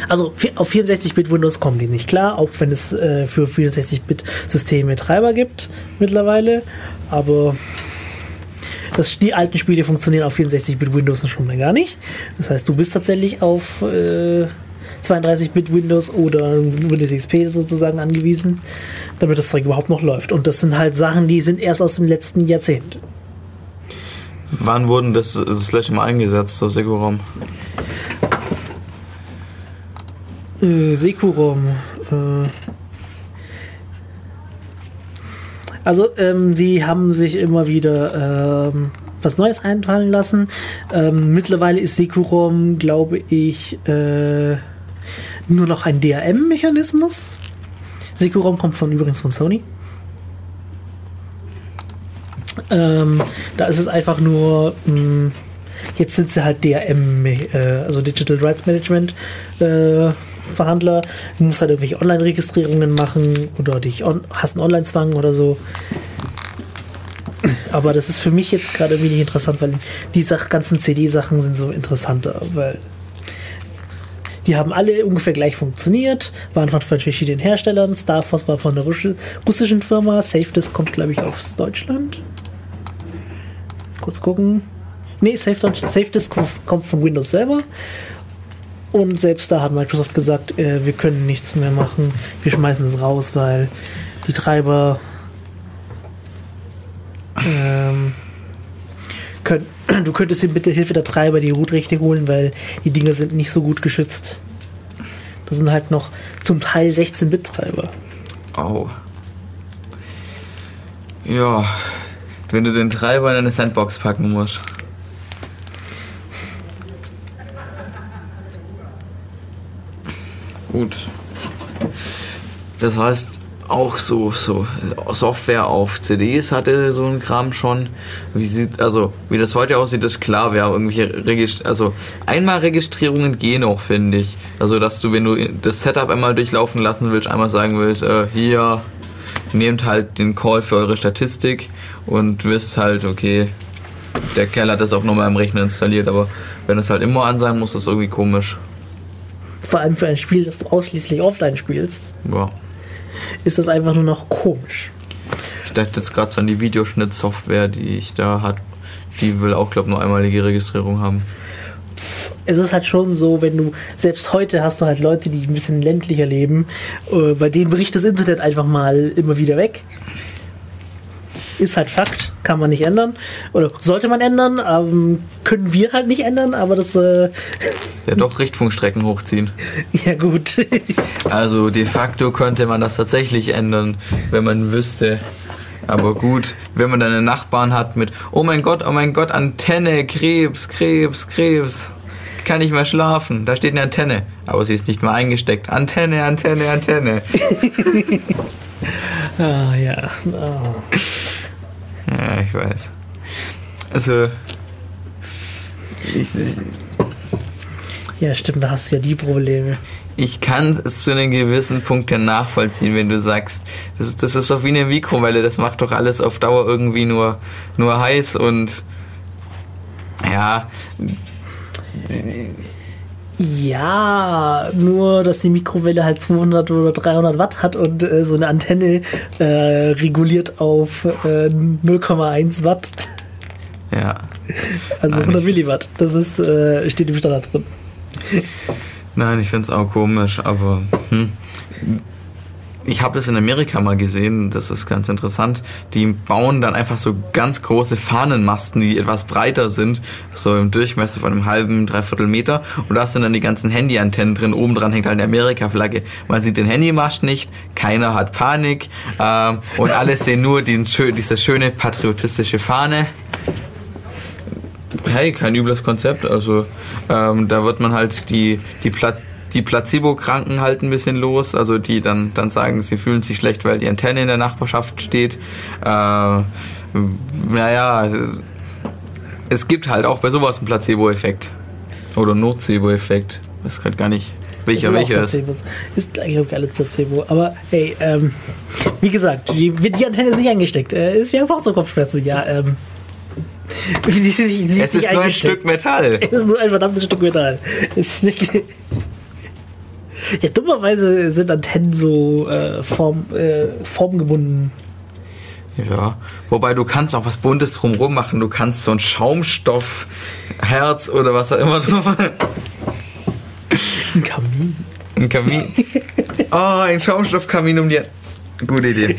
also auf 64-Bit Windows kommen die nicht klar, auch wenn es äh, für 64-Bit-Systeme Treiber gibt mittlerweile. Aber das, die alten Spiele funktionieren auf 64-Bit Windows schon mal gar nicht. Das heißt, du bist tatsächlich auf äh, 32-Bit Windows oder Windows XP sozusagen angewiesen, damit das Zeug überhaupt noch läuft. Und das sind halt Sachen, die sind erst aus dem letzten Jahrzehnt. Wann wurden das, das letzte Mal eingesetzt, so Sekurom? Äh, Sekurom. Äh. Also, ähm, die haben sich immer wieder ähm, was Neues einfallen lassen. Ähm, mittlerweile ist Sekurom, glaube ich, äh, nur noch ein DRM-Mechanismus. Sekurom kommt von übrigens von Sony. Ähm, da ist es einfach nur, mh, jetzt sind sie halt DRM, äh, also Digital Rights Management äh, Verhandler. Du musst halt irgendwelche Online-Registrierungen machen oder dich on hast einen Online-Zwang oder so. Aber das ist für mich jetzt gerade nicht interessant, weil die Sach ganzen CD-Sachen sind so interessanter, weil die haben alle ungefähr gleich funktioniert, waren von verschiedenen Herstellern. Starforce war von der Russi- russischen Firma, SafeDisk kommt, glaube ich, aus Deutschland. Kurz gucken. Nee, Safe- SafeDisk kommt von Windows selber. Und selbst da hat Microsoft gesagt, äh, wir können nichts mehr machen. Wir schmeißen es raus, weil die Treiber ähm, können, du könntest dir bitte Hilfe der Treiber die Root-Rechte holen, weil die Dinge sind nicht so gut geschützt. Das sind halt noch zum Teil 16-Bit-Treiber. Oh. Ja, wenn du den Treiber in eine Sandbox packen musst. Gut. Das heißt, auch so, so Software auf CDs hatte so ein Kram schon. Wie sieht, also, wie das heute aussieht, ist klar, wer irgendwelche Regist also Einmalregistrierungen gehen auch, finde ich. Also, dass du, wenn du das Setup einmal durchlaufen lassen willst, einmal sagen willst, äh, hier, nehmt halt den Call für eure Statistik und wisst halt, okay, der Kerl hat das auch nochmal im Rechner installiert, aber wenn es halt immer an sein muss, ist das irgendwie komisch. Vor allem für ein Spiel, das du ausschließlich offline spielst, Ja. Ist das einfach nur noch komisch. Ich dachte jetzt gerade so an die Videoschnittsoftware, die ich da hat. Die will auch, glaube ich, nur einmalige Registrierung haben. es ist halt schon so, wenn du, selbst heute hast du halt Leute, die ein bisschen ländlicher leben, äh, bei denen bricht das Internet einfach mal immer wieder weg. Ist halt Fakt, kann man nicht ändern. Oder sollte man ändern, ähm, können wir halt nicht ändern, aber das, äh, Ja, doch Richtfunkstrecken hochziehen. ja gut. Also de facto könnte man das tatsächlich ändern, wenn man wüsste. Aber gut, wenn man dann einen Nachbarn hat mit, oh mein Gott, oh mein Gott, Antenne, Krebs, Krebs, Krebs. Kann nicht mehr schlafen. Da steht eine Antenne. Aber sie ist nicht mal eingesteckt. Antenne, Antenne, Antenne. ah, ja. Ah. Ja, ich weiß. Also. Ich, Ja, stimmt, da hast du ja die Probleme. ich kann es zu einem gewissen Punkt ja nachvollziehen, wenn du sagst, das ist, das ist doch wie eine Mikrowelle, das macht doch alles auf Dauer irgendwie nur, nur heiß und ja, Ja, nur dass die Mikrowelle halt 200 oder 300 Watt hat und äh, so eine Antenne äh, reguliert auf äh, 0,1 Watt, ja. also Ah, 100 nicht. Milliwatt. Das ist, äh, steht im Standard drin. Nein, ich finde es auch komisch, aber hm. Ich habe das in Amerika mal gesehen, das ist ganz interessant. Die bauen dann einfach so ganz große Fahnenmasten, die etwas breiter sind, so im Durchmesser von einem halben, dreiviertel Meter. Und da sind dann die ganzen Handyantennen drin. Oben dran hängt halt eine Amerika-Flagge. Man sieht den Handymast nicht, keiner hat Panik ähm, und alle sehen nur schö- diese schöne patriotistische Fahne hey, kein übles Konzept. Also ähm, da wird man halt die, die, Pla die Placebo-Kranken halt ein bisschen los, also die dann, dann sagen, sie fühlen sich schlecht, weil die Antenne in der Nachbarschaft steht. Äh, naja, es gibt halt auch bei sowas einen Placebo-Effekt. Oder Nocebo-Effekt. Ich weiß gerade gar nicht, welcher welcher ist. Ist, glaube ich, alles Placebo. Aber hey, ähm, wie gesagt, die, die Antenne ist nicht eingesteckt. Äh, ist, wir haben auch so Kopfschmerzen, ja. Ähm, sie, sie, sie Es nicht ist nur ein. Stück Metall. Es ist nur ein verdammtes Stück Metall. Es ist nicht, ja, dummerweise sind Antennen so äh, Form, äh, formgebunden. Ja, wobei du kannst auch was Buntes drumrum machen. Du kannst so ein Schaumstoffherz oder was auch immer drum Ein Kamin. Ein Kamin. Oh, ein Schaumstoffkamin um die. Gute Idee.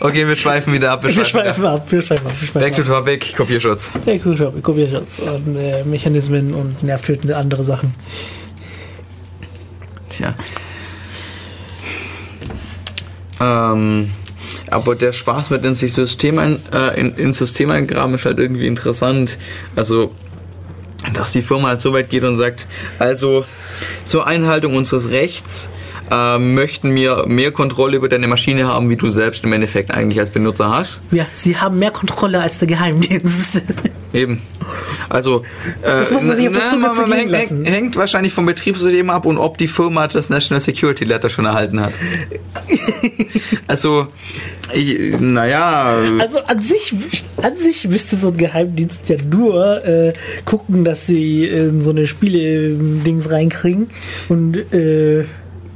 Okay, wir schweifen wieder ab. Wir schweifen ab, wir schweifen ab, wir schweifen Back to ab. Topic, Kopierschutz. Ja, cool, schau, Kopierschutz und äh, Mechanismen und nervtötende andere Sachen. Tja. Ähm, aber der Spaß mit in sich System ein, äh, in, ins System eingraben ist halt irgendwie interessant. Also, dass die Firma halt so weit geht und sagt, also zur Einhaltung unseres Rechts äh, möchten wir mehr Kontrolle über deine Maschine haben, wie du selbst im Endeffekt eigentlich als Benutzer hast. Ja, sie haben mehr Kontrolle als der Geheimdienst. Eben. Also, äh, Das muss man sich auf na, man- man hängt, hängt, hängt wahrscheinlich vom Betriebssystem ab und ob die Firma das National Security Letter schon erhalten hat. also, ich, naja, Also an sich, an sich müsste so ein Geheimdienst ja nur äh, gucken, dass sie in so eine Spiele-Dings reinkriegen und äh,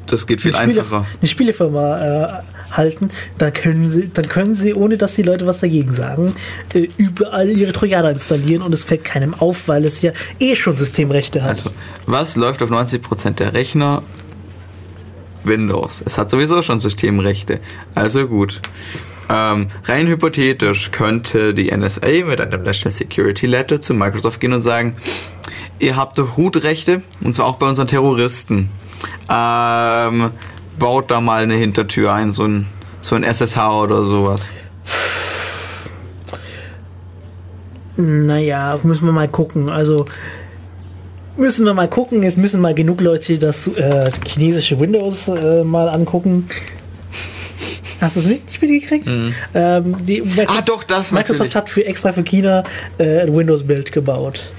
das geht viel eine, einfacher. eine Spielefirma äh, halten, dann können sie, dann können sie, ohne dass die Leute was dagegen sagen, äh, überall ihre Trojaner installieren und es fällt keinem auf, weil es ja eh schon Systemrechte hat. Also, was läuft auf 90% der Rechner? Windows. Es hat sowieso schon Systemrechte. Also gut. Ähm, rein hypothetisch könnte die NSA mit einem National Security Letter zu Microsoft gehen und sagen, ihr habt doch Root-Rechte, und zwar auch bei unseren Terroristen. Ähm, baut da mal eine Hintertür ein, so ein, so ein SSH oder sowas. Naja, müssen wir mal gucken. Also müssen wir mal gucken. Es müssen mal genug Leute das äh, chinesische Windows äh, mal angucken. Hast du es nicht mitgekriegt? Ähm, die, Microsoft, Mhm. Ah, doch, das Microsoft natürlich. hat für extra für China äh, ein Windows-Bild gebaut.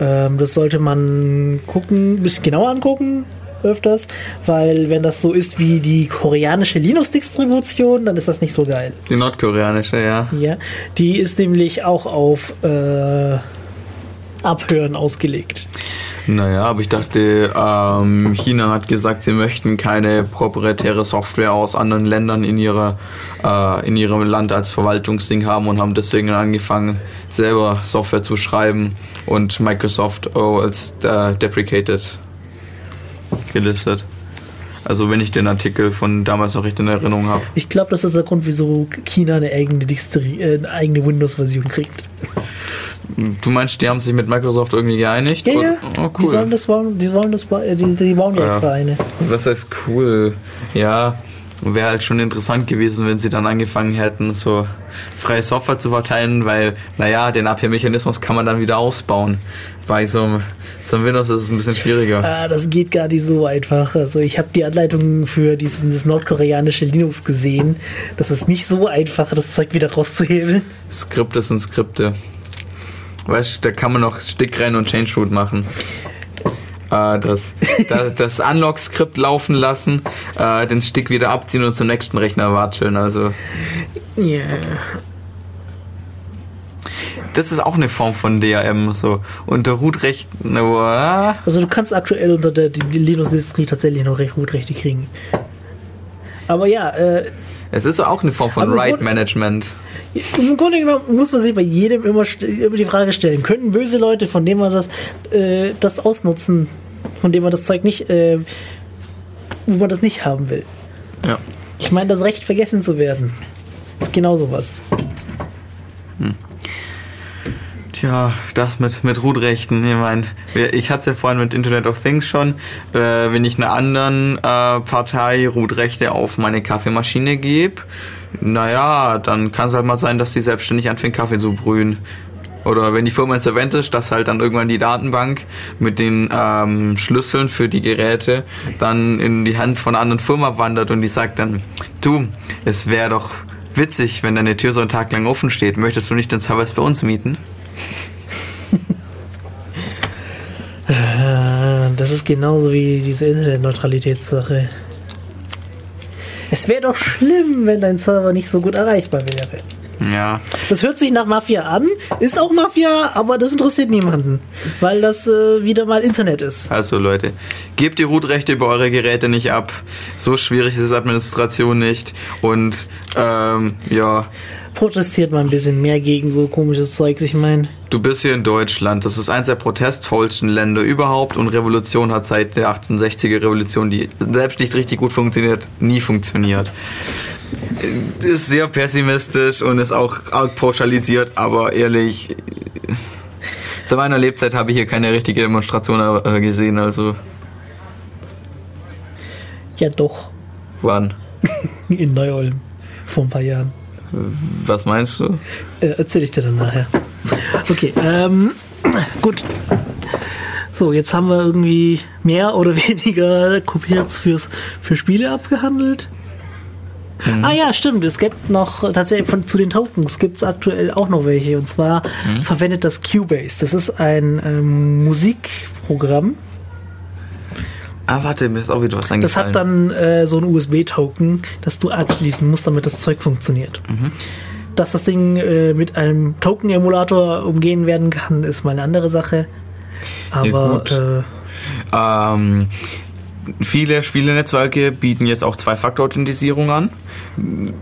Ähm, das sollte man gucken, ein bisschen genauer angucken öfters, weil wenn das so ist wie die koreanische Linux-Distribution, dann ist das nicht so geil. Die nordkoreanische, ja. Ja, die ist nämlich auch auf äh, Abhören ausgelegt. Naja, aber ich dachte, ähm, China hat gesagt, sie möchten keine proprietäre Software aus anderen Ländern in, ihrer, äh, in ihrem Land als Verwaltungsding haben und haben deswegen angefangen, selber Software zu schreiben und Microsoft oh, als äh, deprecated gelistet. Also wenn ich den Artikel von damals noch recht in Erinnerung habe. Ich glaube, das ist der Grund, wieso China eine eigene, äh, eine eigene Windows-Version kriegt. Du meinst, die haben sich mit Microsoft irgendwie geeinigt? Ja, ja. Oh, Die sollen cool. das die wollen das ba- äh, die, die bauen Ja. extra eine. Was heißt cool? Ja, wäre halt schon interessant gewesen, wenn sie dann angefangen hätten, so freie Software zu verteilen, weil, naja, den API-Mechanismus kann man dann wieder ausbauen. Bei so einem, so einem Windows ist es ein bisschen schwieriger. Ah, das geht gar nicht so einfach. Also ich habe die Anleitung für dieses nordkoreanische Linux gesehen. Das ist nicht so einfach, das Zeug wieder rauszuhebeln. Skripte sind Skripte. Weißt du, da kann man noch Stick rein und Change Root machen. Äh, das das, das Unlock-Skript laufen lassen, äh, den Stick wieder abziehen und zum nächsten Rechner watscheln. Also, Ja. das ist auch eine Form von DRM. So. Unter Root-Recht. na, Also du kannst aktuell unter der Linux-Distri tatsächlich noch recht gut Rechte kriegen. Aber ja, äh, Es ist auch eine Form von Right Management. Im Grunde genommen muss man sich bei jedem immer, die Frage stellen, können böse Leute, von denen man das, äh, das ausnutzen, von dem man das Zeug nicht, äh, wo man das nicht haben will. Ja. Ich meine, das Recht vergessen zu werden, ist genau sowas. Tja, das mit, mit Root-Rechten. Ich meine, ich hatte es ja vorhin mit Internet of Things schon. Äh, wenn ich einer anderen äh, Partei Root-Rechte auf meine Kaffeemaschine gebe, naja, dann kann es halt mal sein, dass die selbstständig anfängt, Kaffee zu brühen. Oder wenn die Firma insolvent ist, dass halt dann irgendwann die Datenbank mit den ähm, Schlüsseln für die Geräte dann in die Hand von einer anderen Firma wandert und die sagt dann, du, es wäre doch witzig, wenn deine Tür so einen Tag lang offen steht. Möchtest du nicht den Service bei uns mieten? Äh, das ist genauso wie diese Internetneutralitätssache. Es wäre doch schlimm, wenn dein Server nicht so gut erreichbar wäre. Ja, Das hört sich nach Mafia an, ist auch Mafia, aber das interessiert niemanden, weil das äh, wieder mal Internet ist. also Leute, gebt die Root-Rechte über eure Geräte nicht ab. So schwierig ist Administration nicht. Und ähm, ja, Protestiert mal ein bisschen mehr gegen so komisches Zeugs, ich meine. du bist hier in Deutschland. Das ist eins der protestvollsten Länder überhaupt. Und Revolution hat seit der 68er Revolution, die selbst nicht richtig gut funktioniert, nie funktioniert. Ist sehr pessimistisch und ist auch arg pauschalisiert, aber ehrlich, zu meiner Lebzeit habe ich hier keine richtige Demonstration äh, gesehen, also Ja doch. wann? In Neu-Ulm. Vor ein paar Jahren. Was meinst du? Äh, erzähl ich dir dann nachher. Okay, ähm, gut. So, jetzt haben wir irgendwie mehr oder weniger Kopierts fürs, für Spiele abgehandelt. Ah ja, stimmt. Es gibt noch tatsächlich von, zu den Tokens gibt es aktuell auch noch welche. Und zwar verwendet das Cubase. Das ist ein ähm, Musikprogramm. Ah, warte, mir ist auch wieder was Das eingefallen. hat dann äh, so ein USB-Token, das du anschließen musst, damit das Zeug funktioniert. Dass das Ding äh, mit einem Token-Emulator umgehen werden kann, ist mal eine andere Sache. Aber gut. äh, Ähm, viele Spielenetzwerke bieten jetzt auch Zwei-Faktor-Authentisierung an.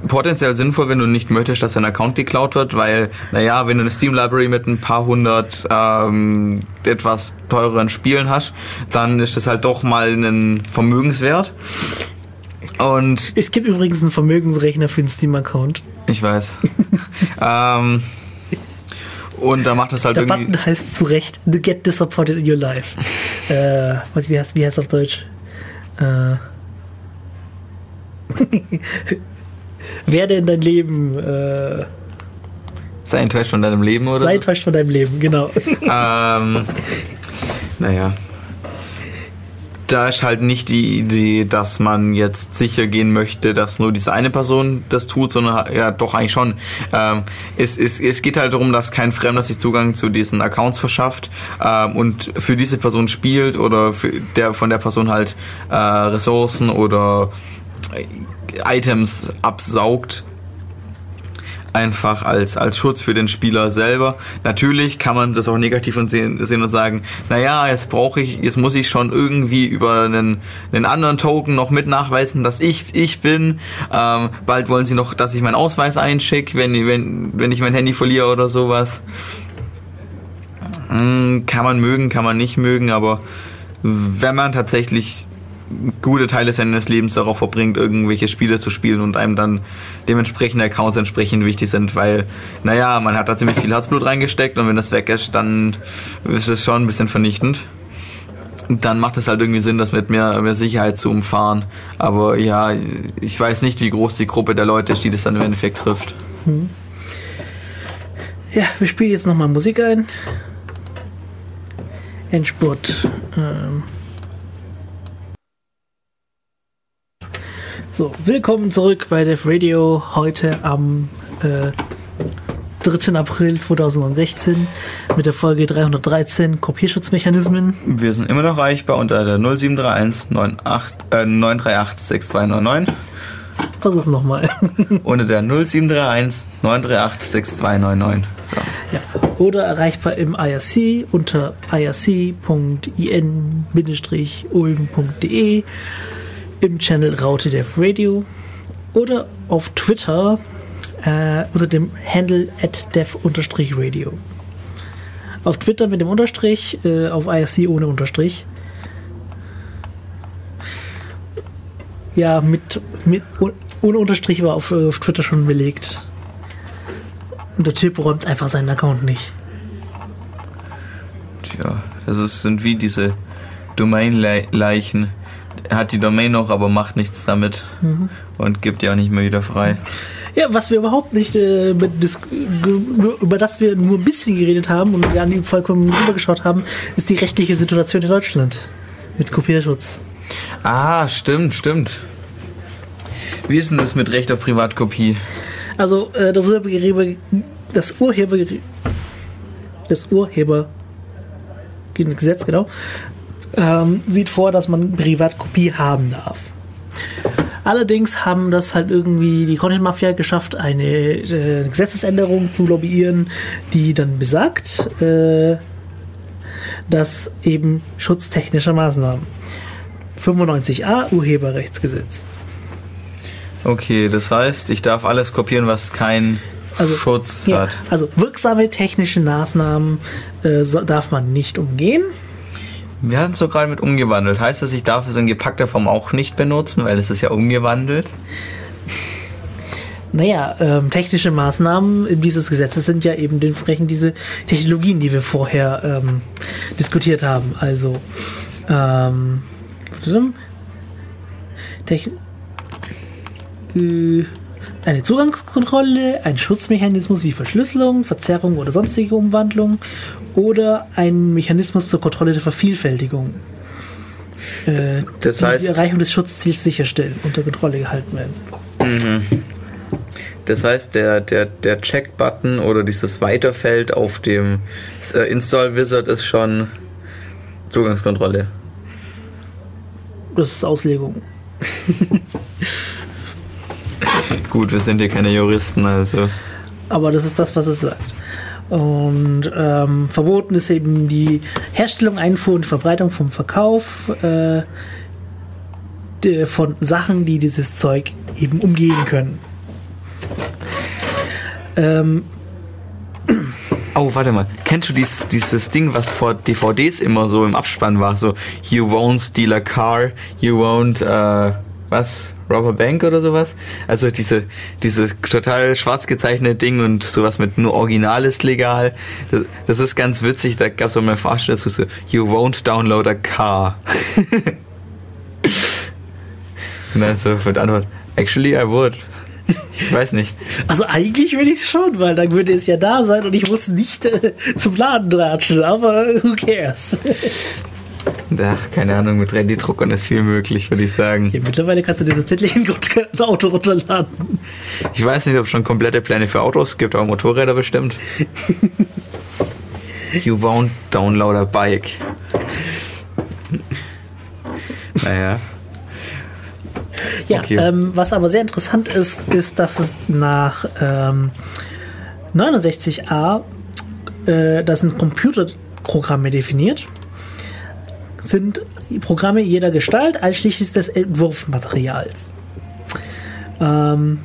Potenziell sinnvoll, wenn du nicht möchtest, dass dein Account geklaut wird, weil, naja, wenn du eine Steam-Library mit ein paar hundert ähm, etwas teureren Spielen hast, dann ist das halt doch mal ein Vermögenswert. Und es gibt übrigens einen Vermögensrechner für den Steam-Account. ich weiß. ähm, und da macht das halt Der irgendwie. Button heißt zu Recht Get Disappointed in Your Life. äh, was, wie heißt wie heißt auf Deutsch? Äh, werde in dein Leben, äh, Sei enttäuscht von deinem Leben, oder? sei enttäuscht von deinem Leben, genau. ähm, naja. Da ist halt nicht die Idee, dass man jetzt sicher gehen möchte, dass nur diese eine Person das tut, sondern ja doch eigentlich schon. Ähm, es, es, es geht halt darum, dass kein Fremder sich Zugang zu diesen Accounts verschafft ähm, und für diese Person spielt oder der von der Person halt äh, Ressourcen oder äh, Items absaugt einfach als, als Schutz für den Spieler selber. Natürlich kann man das auch negativ sehen, und sagen, naja, jetzt brauche ich, jetzt muss ich schon irgendwie über einen, einen anderen Token noch mit nachweisen, dass ich ich bin. Ähm, bald wollen sie noch, dass ich meinen Ausweis einschicke, wenn, wenn, wenn ich mein Handy verliere oder sowas. Mm, Kann man mögen, kann man nicht mögen, aber wenn man tatsächlich gute Teile seines Lebens darauf verbringt, irgendwelche Spiele zu spielen und einem dann dementsprechende Accounts entsprechend wichtig sind, weil, naja, man hat da ziemlich viel Herzblut reingesteckt und wenn das weg ist, dann ist es schon ein bisschen vernichtend. Dann macht es halt irgendwie Sinn, das mit mehr, mehr Sicherheit zu umfahren. Aber ja, ich weiß nicht, wie groß die Gruppe der Leute ist, die das dann im Endeffekt trifft. Ja, wir spielen jetzt nochmal Musik ein. Endspurt. Ähm. So, willkommen zurück bei Def Radio. Heute am äh, 3. April 2016 mit der Folge 313 Kopierschutzmechanismen. Wir sind immer noch erreichbar unter der 0731 98, äh, 938 6299 Versuch's nochmal. unter der 0731 938 6299. So. ja. Oder erreichbar im IRC unter irc.in-ulm.de im Channel Raute Dev Radio oder auf Twitter äh, unter dem Handle at dev-radio. Auf Twitter mit dem Unterstrich, äh, auf IRC ohne Unterstrich. Ja, mit, mit oh- ohne Unterstrich war auf, äh, auf Twitter schon belegt. Und der Typ räumt einfach seinen Account nicht. Tja, also es sind wie diese Domain-Leichen. Er hat die Domain noch, aber macht nichts damit und gibt die auch nicht mehr wieder frei. Ja, was wir überhaupt nicht, äh, ge- über das wir nur ein bisschen geredet haben und gar nicht vollkommen rübergeschaut haben, ist die rechtliche Situation in Deutschland mit Kopierschutz. Ah, stimmt, stimmt. Wie ist denn das mit Recht auf Privatkopie? Also äh, das Urheber, das Urheber, das Urheber Gesetz genau ähm, sieht vor, dass man Privatkopie haben darf. Allerdings haben das halt irgendwie die Content Mafia geschafft, eine äh, Gesetzesänderung zu lobbyieren, die dann besagt, äh, dass eben schutztechnische Maßnahmen 95a Urheberrechtsgesetz Okay, das heißt, ich darf alles kopieren, was keinen Also, Schutz Ja, hat. also wirksame technische Maßnahmen äh, so, darf man nicht umgehen. Wir hatten es so gerade mit umgewandelt. Heißt das, ich darf es in gepackter Form auch nicht benutzen, weil es ist ja umgewandelt? Naja, ähm, technische Maßnahmen dieses Gesetzes sind ja eben entsprechend diese Technologien, die wir vorher ähm, diskutiert haben. Also ähm, Techn äh, eine Zugangskontrolle, ein Schutzmechanismus wie Verschlüsselung, Verzerrung oder sonstige Umwandlung oder ein Mechanismus zur Kontrolle der Vervielfältigung. Äh, Das die heißt- die Erreichung des Schutzziels sicherstellen, unter Kontrolle gehalten werden. Das heißt, der, der, der Check-Button oder dieses Weiterfeld auf dem äh, Install-Wizard ist schon Zugangskontrolle. Das ist Auslegung. Gut, wir sind hier keine Juristen, also. Aber das ist das, was es sagt. Und ähm, verboten ist eben die Herstellung, Einfuhr und Verbreitung vom Verkauf äh, der, von Sachen, die dieses Zeug eben umgehen können. Ähm, Oh, warte mal. Kennst du dies, dieses Ding, was vor DVDs immer so im Abspann war? So, you won't steal a car, you won't, äh, was? A Bank oder sowas? Also diese, dieses total schwarz gezeichnete Ding und sowas mit nur Original ist legal. Das, das ist ganz witzig. Da gab es mal eine Vorstellung, so, you won't download a car. und dann so wird Antwort, actually I would. Ich weiß nicht. also eigentlich will ich es schon, weil dann würde es ja da sein und ich muss nicht äh, zum Laden ratschen, aber who cares? Ach, keine Ahnung, mit 3D-Druckern ist viel möglich, würde ich sagen. Ja, mittlerweile kannst du dir tatsächlich ein Auto runterladen. Ich weiß nicht, ob es schon komplette Pläne für Autos gibt, aber Motorräder bestimmt. you won't download a bike. Naja. Ja, Okay. ähm, was aber sehr interessant ist, ist, dass es nach ähm, 69a, äh, das sind Computerprogramme definiert, sind Programme jeder Gestalt, einschließlich des Entwurfmaterials. Ähm,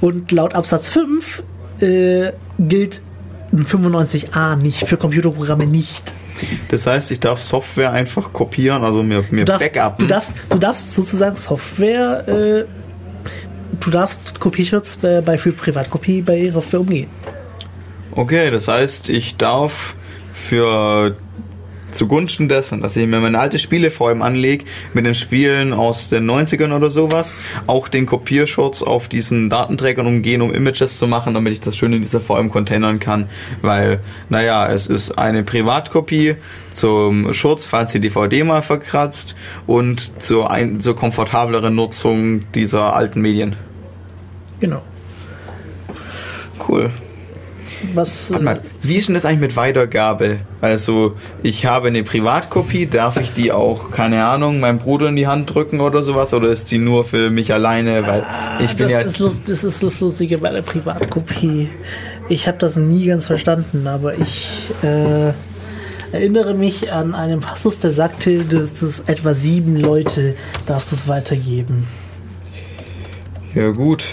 und laut Absatz 5 äh, gilt ein 95a nicht, für Computerprogramme nicht. Das heißt, ich darf Software einfach kopieren, also mir, mir Du darfst, backuppen. du darfst, du darfst sozusagen Software, äh, du darfst Kopierschutz bei, bei für Privatkopie bei Software umgehen. Okay, das heißt, ich darf für zugunsten dessen, dass ich mir meine alte Spiele vor allem anlege, mit den Spielen aus den 90ern oder sowas, auch den Kopierschutz auf diesen Datenträgern umgehen, um Images zu machen, damit ich das schön in dieser VM containern kann, weil, naja, es ist eine Privatkopie zum Schutz, falls die DVD mal verkratzt und zur, ein, zur komfortableren Nutzung dieser alten Medien. Genau. Cool. Was, Warte mal, wie ist denn das eigentlich mit Weitergabe? Also, ich habe eine Privatkopie, darf ich die auch, keine Ahnung, meinem Bruder in die Hand drücken oder sowas? Oder ist die nur für mich alleine? Weil ich bin das, ja. ist lust, das ist das Lustige bei der Privatkopie. Ich habe das nie ganz verstanden, aber ich äh, erinnere mich an einen Passus, der sagte, dass es etwa sieben Leute darfst du es weitergeben. Ja, gut.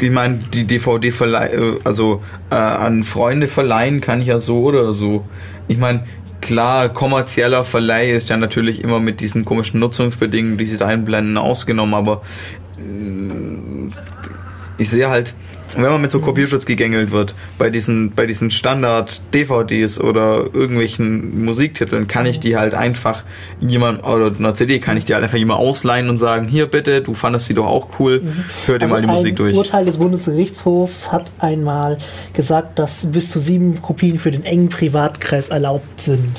Ich meine, die DVD verleih, äh, also äh, an Freunde verleihen kann ich ja so oder so. Ich meine, klar, kommerzieller Verleih ist ja natürlich immer mit diesen komischen Nutzungsbedingungen, die sie da einblenden, ausgenommen, aber äh, ich sehe halt, wenn man mit so Kopierschutz gegängelt wird, bei diesen, bei diesen Standard-DVDs oder irgendwelchen Musiktiteln, kann ich die halt einfach jemand, oder einer CD kann ich die halt einfach jemand ausleihen und sagen, hier bitte, du fandest die doch auch cool, hör dir mal die Also Musik durch. Urteil des Bundesgerichtshofs hat einmal gesagt, dass bis zu sieben Kopien für den engen Privatkreis erlaubt sind.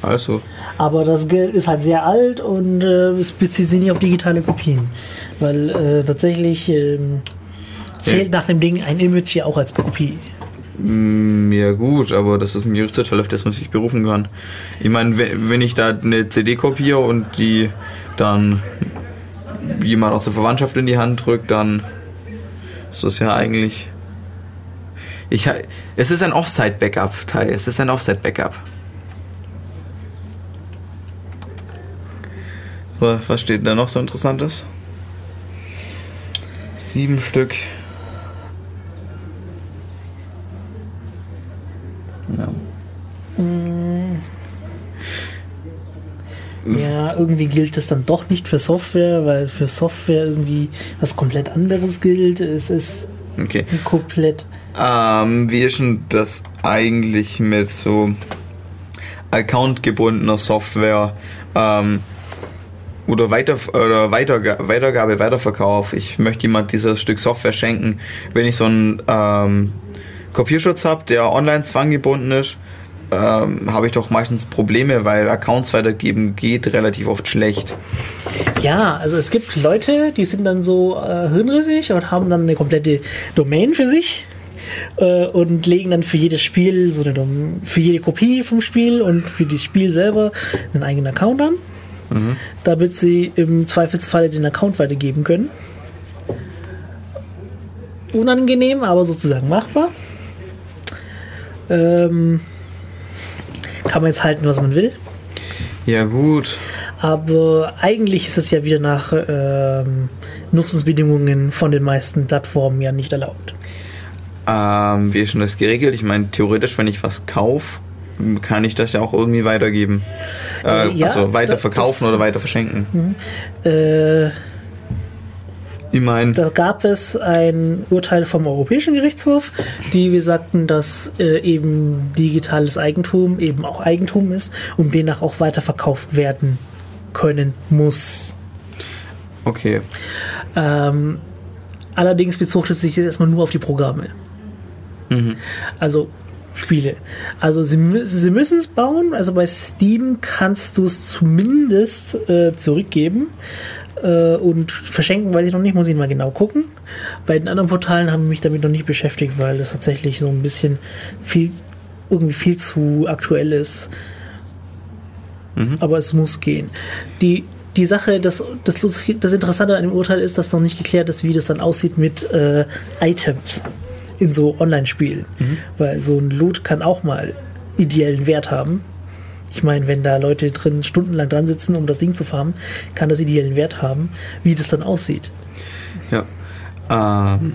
Also, Aber das Geld ist halt sehr alt und äh, es bezieht sich nicht auf digitale Kopien. Weil äh, tatsächlich ähm, zählt nach dem Ding ein Image ja auch als Kopie. mm, ja gut, aber das ist ein Gerichtsurteil, auf das man sich berufen kann. Ich meine, wenn, ich da eine CD kopiere und die dann jemand aus der Verwandtschaft in die Hand drückt, dann ist das ja eigentlich... Ich, es ist ein Offside-Backup, Teil. Es ist ein Offside-Backup. So, was steht da noch so interessantes? Sieben Stück. Ja. Ja, irgendwie gilt das dann doch nicht für Software, weil für Software irgendwie was komplett anderes gilt. Es ist Okay. komplett. Ähm, wie ist denn das eigentlich mit so accountgebundener Software? Ähm, oder, Weiter, oder Weiterga Weitergabe, Weiterverkauf. Ich möchte jemand dieses Stück Software schenken. Wenn ich so einen ähm, Kopierschutz habe, der online zwanggebunden ist, ähm, habe ich doch meistens Probleme, weil Accounts weitergeben geht relativ oft schlecht. Ja, also es gibt Leute, die sind dann so äh, hirnrissig und haben dann eine komplette Domain für sich äh, und legen dann für jedes Spiel so eine Dom für jede Kopie vom Spiel und für das Spiel selber einen eigenen Account an, damit sie im Zweifelsfalle den Account weitergeben können. Unangenehm, aber sozusagen machbar. Ähm, kann man jetzt halten, was man will. Ja, gut. Aber eigentlich ist es ja wieder nach ähm, Nutzungsbedingungen von den meisten Plattformen ja nicht erlaubt. Ähm, wie ist denn das geregelt? Ich meine, theoretisch, wenn ich was kaufe, kann ich das ja auch irgendwie weitergeben. Äh, Ja, also weiter verkaufen das- oder weiter verschenken. Äh, Meine, da gab es ein Urteil vom Europäischen Gerichtshof, die wir sagten, dass äh, eben digitales Eigentum eben auch Eigentum ist und demnach auch weiterverkauft werden können muss. okay. Ähm, allerdings bezog es sich jetzt erstmal nur auf die Programme. Also Spiele. Also sie, mü- sie müssen es bauen. Also bei Steam kannst du es zumindest äh, zurückgeben. Äh, und verschenken weiß ich noch nicht, muss ich mal genau gucken. Bei den anderen Portalen haben mich damit noch nicht beschäftigt, weil das tatsächlich so ein bisschen viel, irgendwie viel zu aktuell ist. Aber es muss gehen. Die, die Sache, das, das, das Interessante an dem Urteil ist, dass noch nicht geklärt ist, wie das dann aussieht mit äh, Items in so Online-Spielen. Weil so ein Loot kann auch mal ideellen Wert haben. Ich meine, wenn da Leute drin stundenlang dran sitzen, um das Ding zu farmen, kann das ideellen Wert haben, wie das dann aussieht. Ja. Ähm,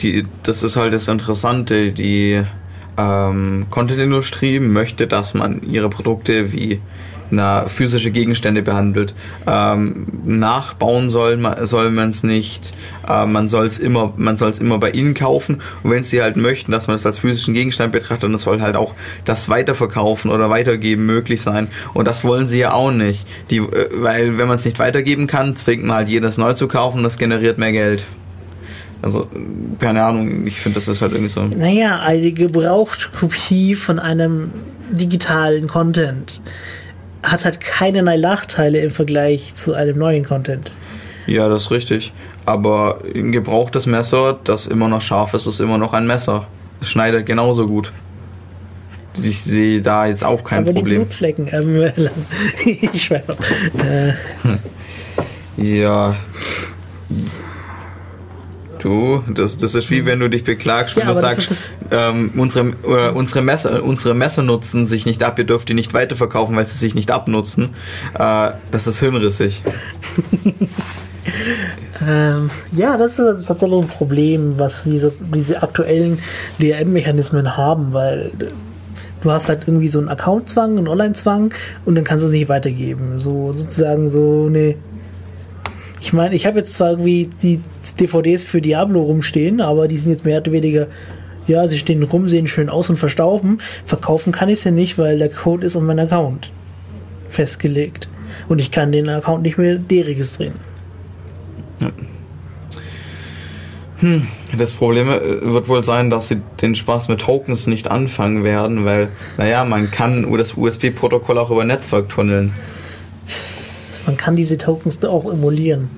die, das ist halt das Interessante. Die ähm, Content-Industrie möchte, dass man ihre Produkte wie na, physische Gegenstände behandelt. Ähm, nachbauen soll man soll man es nicht. Äh, man soll es immer, man soll es immer bei ihnen kaufen. Und wenn sie halt möchten, dass man es als physischen Gegenstand betrachtet, dann soll halt auch das Weiterverkaufen oder Weitergeben möglich sein. Und das wollen sie ja auch nicht. Die, äh, weil wenn man es nicht weitergeben kann, zwingt man halt jedes neu zu kaufen das generiert mehr Geld. Also, keine Ahnung, ich finde, das ist halt irgendwie so. Naja, eine Gebrauchtkopie von einem digitalen Content hat halt keinerlei Nachteile im Vergleich zu einem neuen Content. Ja, das ist richtig. Aber ein gebrauchtes Messer, das immer noch scharf ist, ist immer noch ein Messer. Es schneidet genauso gut. Ich sehe da jetzt auch kein Aber die Problem. Blutflecken, ähm, ich schwöre. Äh, Ja. Du, das, das ist wie wenn du dich beklagst, wenn Ja, du aber das sagst, ist ähm, unsere, äh, unsere, Messer, unsere Messer nutzen sich nicht ab, ihr dürft die nicht weiterverkaufen, weil sie sich nicht abnutzen. Äh, das ist hirnrissig. ähm, ja, das ist tatsächlich ein Problem, was diese, diese aktuellen DRM-Mechanismen haben, weil äh, du hast halt irgendwie so einen Account-Zwang, einen Online-Zwang und dann kannst du es nicht weitergeben. So sozusagen so eine. Ich meine, ich habe jetzt zwar irgendwie die DVDs für Diablo rumstehen, aber die sind jetzt mehr oder weniger, ja, sie stehen rum, sehen schön aus und verstauben. Verkaufen kann ich sie nicht, weil der Code ist auf meinem Account festgelegt. Und ich kann den Account nicht mehr deregistrieren. Das Problem äh, wird wohl sein, dass sie den Spaß mit Tokens nicht anfangen werden, weil, naja, man kann das USB-Protokoll auch über Netzwerk tunneln. Man kann diese Tokens auch emulieren.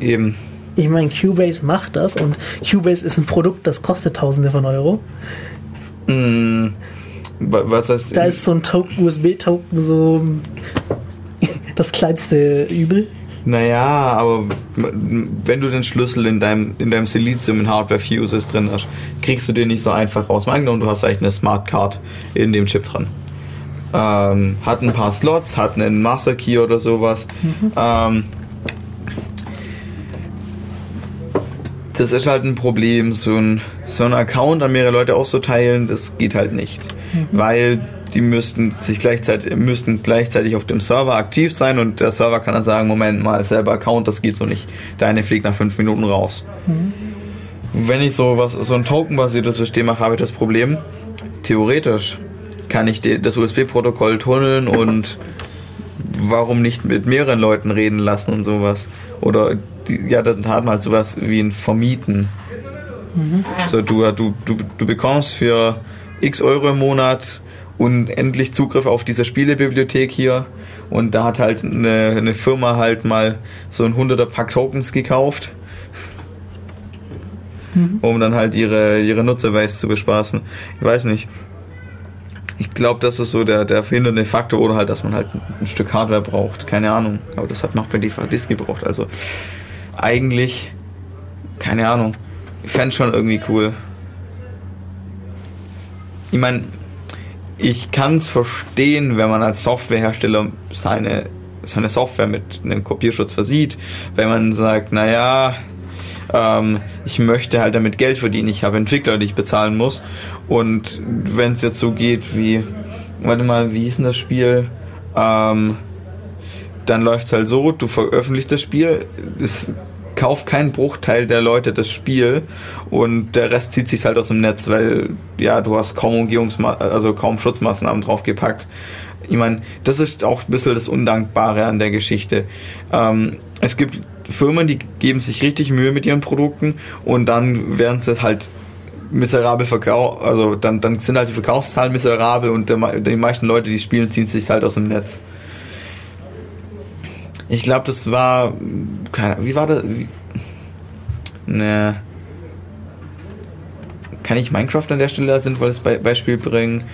Eben. Ich meine, Cubase macht das und Cubase ist ein Produkt, das kostet Tausende von Euro. Wa- was heißt. Da ist so ein Token, USB-Token so das kleinste Übel. Naja, aber wenn du den Schlüssel in deinem, in deinem Silizium in Hardware Fuses drin hast, kriegst du den nicht so einfach raus. Angenommen, du hast eigentlich eine Smart Card in dem Chip dran. Ähm, hat ein paar Slots, hat einen Master Key oder sowas. Ähm, das ist halt ein Problem. So ein, so ein Account an mehrere Leute auszuteilen, das geht halt nicht. Weil die müssten sich gleichzeitig, müssten gleichzeitig auf dem Server aktiv sein und der Server kann dann sagen, Moment mal, selber Account, das geht so nicht. Deine fliegt nach fünf Minuten raus. Wenn ich so was, so ein Token-basiertes System mache, habe ich das Problem. Theoretisch kann ich das USB-Protokoll tunneln und warum nicht mit mehreren Leuten reden lassen und sowas? Oder die, ja, dann hat man halt sowas wie ein Vermieten. So, du, du, du, du bekommst für x Euro im Monat unendlich Zugriff auf diese Spielebibliothek hier. Und da hat halt eine, eine Firma halt mal so ein 100er Pack Tokens gekauft, um dann halt ihre, ihre Nutzerbase zu bespaßen. Ich weiß nicht. Ich glaube, das ist so der, der verhindernde Faktor oder halt, dass man halt ein Stück Hardware braucht. Keine Ahnung. Aber das hat man auch bei DVDs gebraucht. Also eigentlich, keine Ahnung. Ich fände schon irgendwie cool. Ich meine, ich kann es verstehen, wenn man als Softwarehersteller seine, seine Software mit einem Kopierschutz versieht, wenn man sagt, naja, ähm, ich möchte halt damit Geld verdienen, ich habe Entwickler, die ich bezahlen muss. Und wenn es jetzt so geht wie, warte mal, wie hieß denn das Spiel? Ähm, dann läuft es halt so, du veröffentlichst das Spiel, es kauft kein Bruchteil der Leute das Spiel und der Rest zieht sich halt aus dem Netz, weil ja, du hast kaum Umgehungsma also kaum Schutzmaßnahmen draufgepackt. Ich meine, das ist auch ein bisschen das Undankbare an der Geschichte. Ähm, es gibt Firmen, die geben sich richtig Mühe mit ihren Produkten und dann werden sie halt miserabel verkauft, also dann, dann sind halt die Verkaufszahlen miserabel und der, die meisten Leute, die spielen, ziehen sich halt aus dem Netz. Ich glaube, das war. Keine, wie war das? Wie, ne. Kann ich Minecraft an der Stelle als sinnvolles Be Beispiel bringen?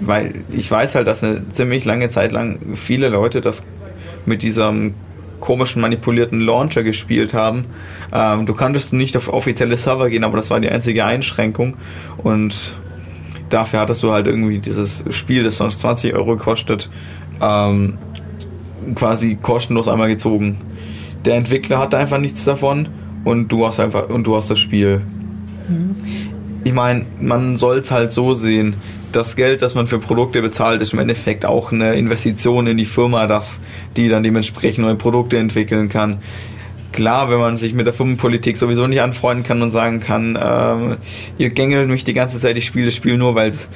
Weil ich weiß halt, dass eine ziemlich lange Zeit lang viele Leute das mit diesem komischen manipulierten Launcher gespielt haben. Ähm, du konntest nicht auf offizielle Server gehen, aber das war die einzige Einschränkung. Und dafür hattest du halt irgendwie dieses Spiel, das sonst 20 Euro kostet, ähm, quasi kostenlos einmal gezogen. Der Entwickler hatte einfach nichts davon und du hast einfach und du hast das Spiel. Ich meine, man soll es halt so sehen. Das Geld, das man für Produkte bezahlt, ist im Endeffekt auch eine Investition in die Firma, dass die dann dementsprechend neue Produkte entwickeln kann. Klar, wenn man sich mit der Firmenpolitik sowieso nicht anfreunden kann und sagen kann, ähm, ihr gängelt mich die ganze Zeit, ich spiele das Spiel nur, weil es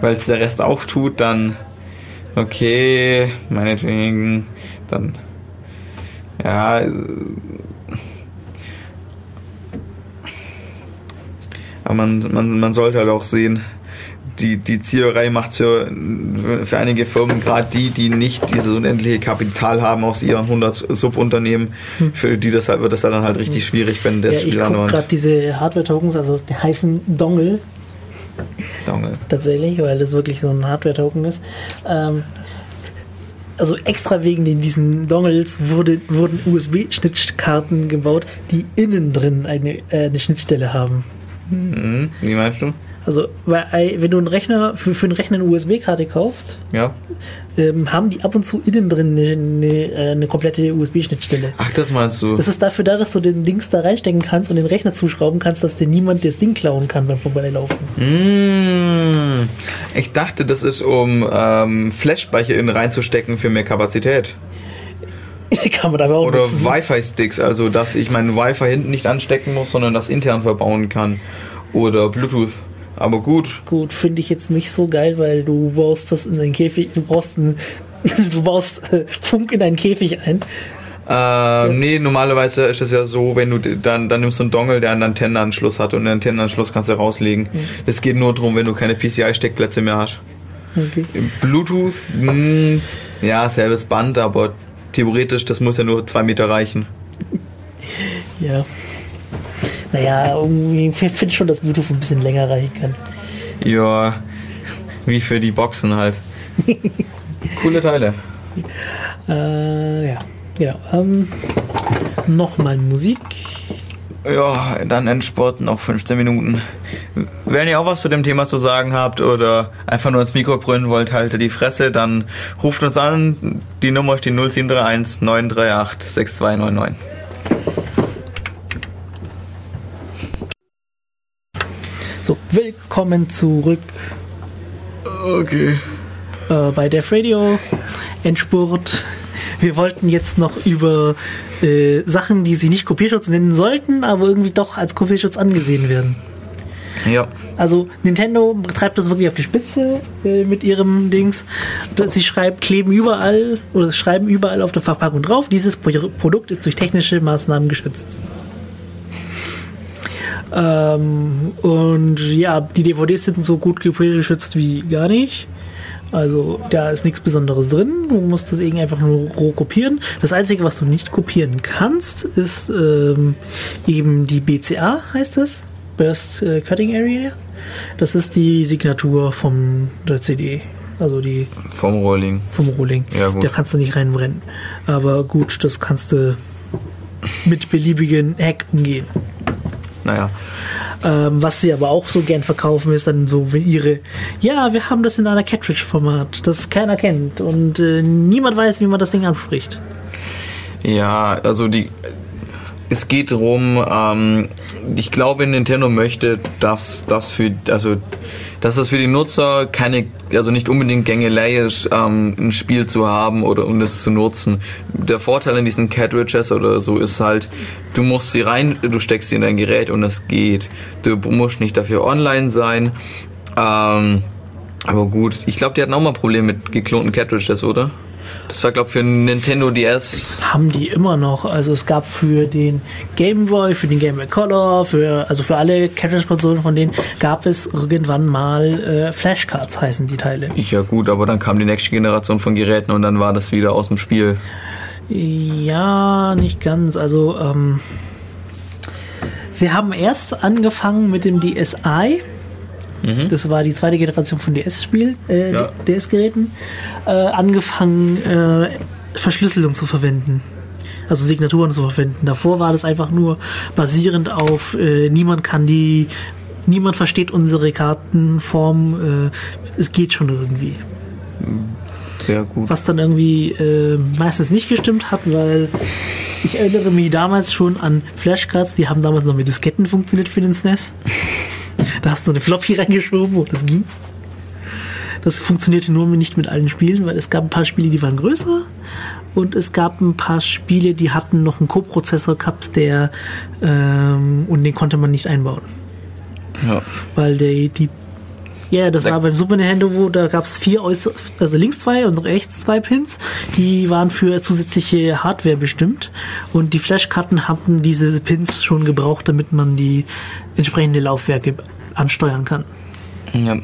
der Rest auch tut, dann okay, meinetwegen, dann ja, äh, aber man, man, man sollte halt auch sehen, die, die Zieherei macht für, für einige Firmen, gerade die, die nicht dieses unendliche Kapital haben aus ihren 100 Subunternehmen, für die das halt, wird das halt dann halt richtig schwierig, wenn das ja, ich Spiel gucke andauernd gerade diese Hardware-Tokens, also die heißen Dongle Dongle. tatsächlich, weil das wirklich so ein Hardware-Token ist. Ähm, also extra wegen den, diesen Dongles wurde, wurden USB-Schnittkarten gebaut, die innen drin eine, äh, eine Schnittstelle haben. Mhm. Wie meinst du? Also, weil, äh, wenn du einen Rechner für, für einen Rechner eine USB-Karte kaufst, Ja. ähm, haben die ab und zu innen drin eine, eine, äh, eine komplette USB-Schnittstelle. Ach, das meinst du? Das ist dafür da, dass du den Dings da reinstecken kannst und den Rechner zuschrauben kannst, dass dir niemand das Ding klauen kann beim Vorbeilaufen. Mm, ich dachte, das ist um ähm, Flash-Speicher innen reinzustecken für mehr Kapazität. kann man aber auch Oder. Wi-Fi-Sticks, also dass ich meinen Wi-Fi hinten nicht anstecken muss, sondern das intern verbauen kann. Oder Bluetooth. Aber gut. Gut, finde ich jetzt nicht so geil, weil du baust das in den Käfig, du brauchst einen, du baust äh, Funk in deinen Käfig ein. Ähm, nee, normalerweise ist es ja so, wenn du dann, dann nimmst du einen Dongle, der einen Antennenanschluss hat und den Antennenanschluss kannst du rauslegen. Das geht nur darum, wenn du keine PCI-Steckplätze mehr hast. Okay. Bluetooth, mh, ja, selbes Band, aber theoretisch, das muss ja nur zwei Meter reichen. Ja. Naja, irgendwie ich finde schon, dass Bluetooth ein bisschen länger reichen kann. Ja, wie für die Boxen halt. Coole Teile. Äh, ja, genau. Ähm, Nochmal Musik. Ja, dann Endsport, noch 15 Minuten. Wenn ihr auch was zu dem Thema zu sagen habt oder einfach nur ins Mikro brüllen wollt, haltet die Fresse, dann ruft uns an. Die Nummer ist die 0731 938 6299. So, willkommen zurück Okay. äh, bei Def Radio Endspurt. Wir wollten jetzt noch über äh, Sachen, die sie nicht Kopierschutz nennen sollten, aber irgendwie doch als Kopierschutz angesehen werden. Ja. Also Nintendo treibt das wirklich auf die Spitze äh, mit ihrem Dings. Das- Sie schreiben, kleben überall oder schreiben überall auf der Verpackung drauf, dieses Pro Produkt ist durch technische Maßnahmen geschützt. Ähm, und ja, die DVDs sind so gut geschützt wie gar nicht. Also da ist nichts Besonderes drin. Du musst das irgendwie einfach nur roh kopieren. Das Einzige, was du nicht kopieren kannst, ist ähm, eben die BCA, heißt es. Burst äh, Cutting Area. Das ist die Signatur vom der CD. Also die Vom Rolling. vom Rohling. Ja, gut. Da kannst du nicht reinbrennen. Aber gut, das kannst du mit beliebigen Hack umgehen. Naja. Ähm, was sie aber auch so gern verkaufen, ist dann so, wenn ihre, ja, wir haben das in einer Cartridge-Format, das keiner kennt und äh, niemand weiß, wie man das Ding anspricht. Ja, also die. Es geht darum, ähm, ich glaube, Nintendo möchte, dass das für, also, dass das für die Nutzer keine, also nicht unbedingt Gängelei ist, ähm, ein Spiel zu haben oder um es zu nutzen. Der Vorteil in diesen Cartridges oder so ist halt, du musst sie rein, du steckst sie in dein Gerät und es geht. Du musst nicht dafür online sein. Ähm, aber gut, ich glaube, die hatten auch mal Probleme mit geklonten Cartridges, oder? Das war, glaube ich, für Nintendo DS. Haben die immer noch, also es gab für den Game Boy, für den Game Boy Color, für, also für alle Cartridge-Konsolen von denen gab es irgendwann mal äh, Flashcards heißen die Teile. Ja gut, aber dann kam die nächste Generation von Geräten und dann war das wieder aus dem Spiel. Ja, nicht ganz. Also, ähm, sie haben erst angefangen mit dem DSi. Das war die zweite Generation von DS-Spiel, äh, Ja. DS-Geräten. Äh, angefangen, äh, Verschlüsselung zu verwenden. Also Signaturen zu verwenden. Davor war das einfach nur basierend auf, äh, niemand kann die, niemand versteht unsere Kartenform, äh, es geht schon irgendwie. Sehr gut. Was dann irgendwie äh, meistens nicht gestimmt hat, weil ich erinnere mich damals schon an Flashcards, die haben damals noch mit Disketten funktioniert für den SNES. Da hast du eine Floppy reingeschoben und das ging. Das funktionierte nur nicht mit allen Spielen, weil es gab ein paar Spiele, die waren größer und es gab ein paar Spiele, die hatten noch einen Co-Prozessor gehabt, der ähm, und den konnte man nicht einbauen Ja. weil der die ja, das Da- war beim Super Nintendo, wo da gab es vier äußer, also links zwei und rechts zwei Pins, die waren für zusätzliche Hardware bestimmt und die Flashkarten hatten diese Pins schon gebraucht, damit man die entsprechende Laufwerke ansteuern kann. ja.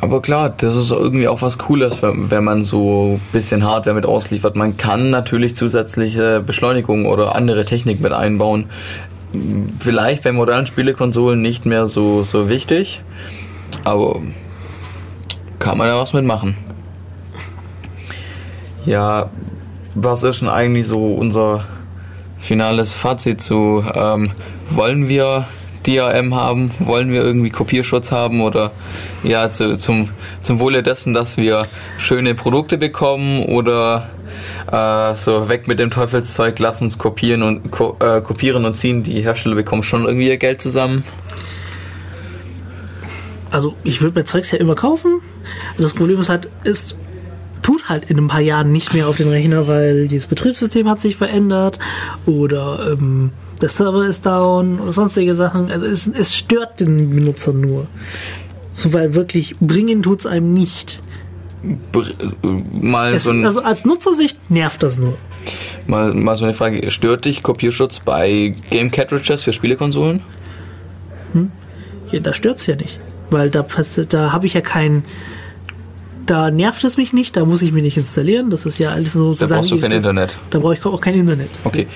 Aber klar, das ist irgendwie auch was Cooles, wenn, man so ein bisschen Hardware mit ausliefert. Man kann natürlich zusätzliche Beschleunigung oder andere Technik mit einbauen. Vielleicht bei modernen Spielekonsolen nicht mehr so, so wichtig, aber kann man ja was mitmachen. Ja, was ist denn eigentlich so unser finales Fazit zu, ähm, wollen wir DRM haben, wollen wir irgendwie Kopierschutz haben oder ja, zu, zum, zum Wohle dessen, dass wir schöne Produkte bekommen oder äh, so weg mit dem Teufelszeug, lass uns kopieren und ko äh, kopieren und ziehen, die Hersteller bekommen schon irgendwie ihr Geld zusammen. Also ich würde mir Zeugs ja immer kaufen. Das Problem ist halt, es tut halt in ein paar Jahren nicht mehr auf den Rechner, weil dieses Betriebssystem hat sich verändert oder ähm, der Server ist down oder sonstige Sachen. Also es, es stört den Benutzer nur. So, weil wirklich bringen tut's einem nicht. Br äh, mal, Es, so ein, also als Nutzersicht nervt das nur. mal, mal so eine Frage, stört dich Kopierschutz bei Game Cartridges für Spielekonsolen? Ja, da stört's ja nicht. Weil da, da habe ich ja kein. Da nervt es mich nicht, da muss ich mir nicht installieren. Das ist ja alles so Da brauchst du kein Internet. Da brauche ich auch kein Internet. Okay.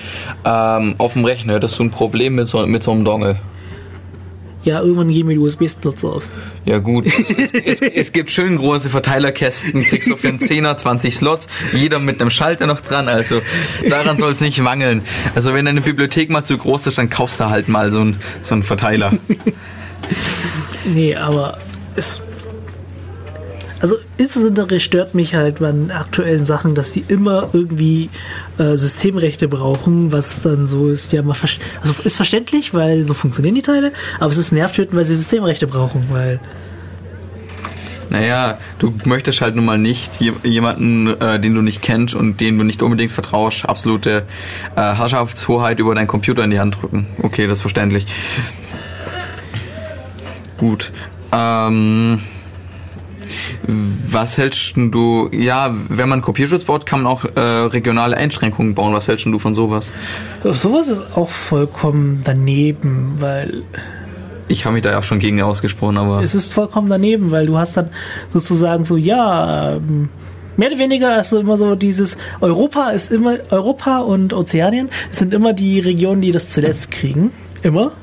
Ähm, auf dem Rechner hättest du ein Problem mit so, mit so einem Dongle. Ja, irgendwann gehen mir die USB-Slots aus. Ja gut, es, es, es, es gibt schön große Verteilerkästen, kriegst du für einen Zehner 20 Slots, jeder mit einem Schalter noch dran, also daran soll es nicht mangeln. Also wenn deine Bibliothek mal zu groß ist, dann kaufst du halt mal so einen, so einen Verteiler. Nee, aber es. Also insbesondere stört mich halt bei aktuellen Sachen, dass die immer irgendwie äh, Systemrechte brauchen, was dann so ist, ja, ver- also ist verständlich, weil so funktionieren die Teile, aber es ist nervtötend, weil sie Systemrechte brauchen, weil Naja, du möchtest halt nun mal nicht je- jemanden, äh, den du nicht kennst und den du nicht unbedingt vertraust, absolute äh, Herrschaftshoheit über deinen Computer in die Hand drücken. Okay, das ist verständlich. Gut. Ähm, was hältst du, ja, wenn man Kopierschutz baut, kann man auch äh, regionale Einschränkungen bauen. Was hältst du von sowas? Sowas ist auch vollkommen daneben, weil Ich habe mich da ja auch schon gegen ausgesprochen, aber es ist vollkommen daneben, weil du hast dann sozusagen so, ja, ähm, mehr oder weniger ist so immer so dieses Europa ist immer Europa und Ozeanien sind immer die Regionen, die das zuletzt kriegen, immer.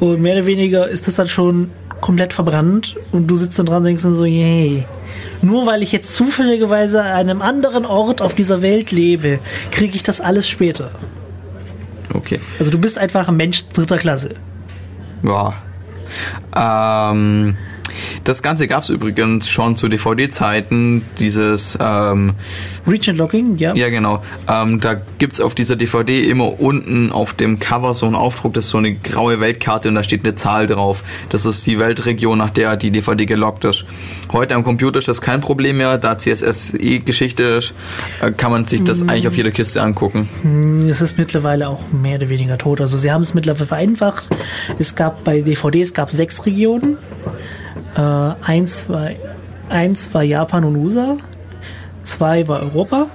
Und mehr oder weniger ist das dann schon komplett verbrannt und du sitzt dann dran und denkst dann so, yay. Nur weil ich jetzt zufälligerweise an einem anderen Ort auf dieser Welt lebe, kriege ich das alles später. okay. Also du bist einfach ein Mensch dritter Klasse. Ja. Ähm, das Ganze gab es übrigens schon zu DVD-Zeiten, dieses, ähm, Region Locking, ja. ja genau, ähm, da gibt's auf dieser DVD immer unten auf dem Cover so einen Aufdruck, das ist so eine graue Weltkarte und da steht eine Zahl drauf. Das ist die Weltregion, nach der die DVD gelockt ist. Heute am Computer ist das kein Problem mehr, da CSS eh Geschichte ist, äh, kann man sich das eigentlich auf jeder Kiste angucken. Es ist mittlerweile auch mehr oder weniger tot. Also sie haben es mittlerweile vereinfacht. Es gab bei DVDs gab sechs Regionen. Äh, eins, war, eins war Japan und USA. Zwei war Europa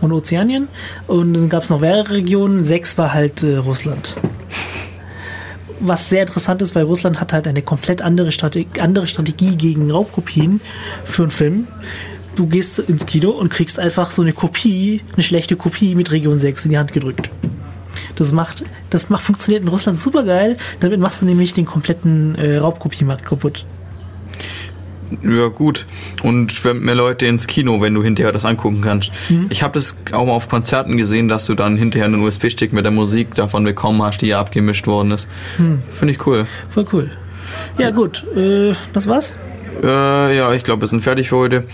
und Ozeanien. Und dann gab es noch mehrere Regionen. Sechs war halt äh, Russland. Was sehr interessant ist, weil Russland hat halt eine komplett andere, Strate andere Strategie gegen Raubkopien für einen Film. Du gehst ins Kino und kriegst einfach so eine Kopie, eine schlechte Kopie mit Region 6 in die Hand gedrückt. Das macht, das macht, funktioniert in Russland super geil. Damit machst du nämlich den kompletten äh, Raubkopiemarkt kaputt. Ja, gut. Und wenn mehr Leute ins Kino, wenn du hinterher das angucken kannst. Ich habe das auch mal auf Konzerten gesehen, dass du dann hinterher einen USB-Stick mit der Musik davon bekommen hast, die ja abgemischt worden ist. Finde ich cool. Voll cool. Ja, gut. Äh, das war's. Äh, ja, ich glaube, wir sind fertig für heute.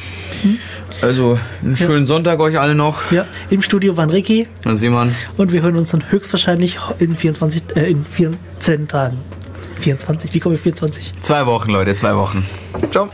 Also, einen schönen Sonntag euch alle noch. Ja, im Studio waren Ricky Und Simon. und wir hören uns dann höchstwahrscheinlich in 24, äh, in 14 Tagen. 24, wie komme ich 24? Zwei Wochen, Leute, zwei Wochen. Ciao.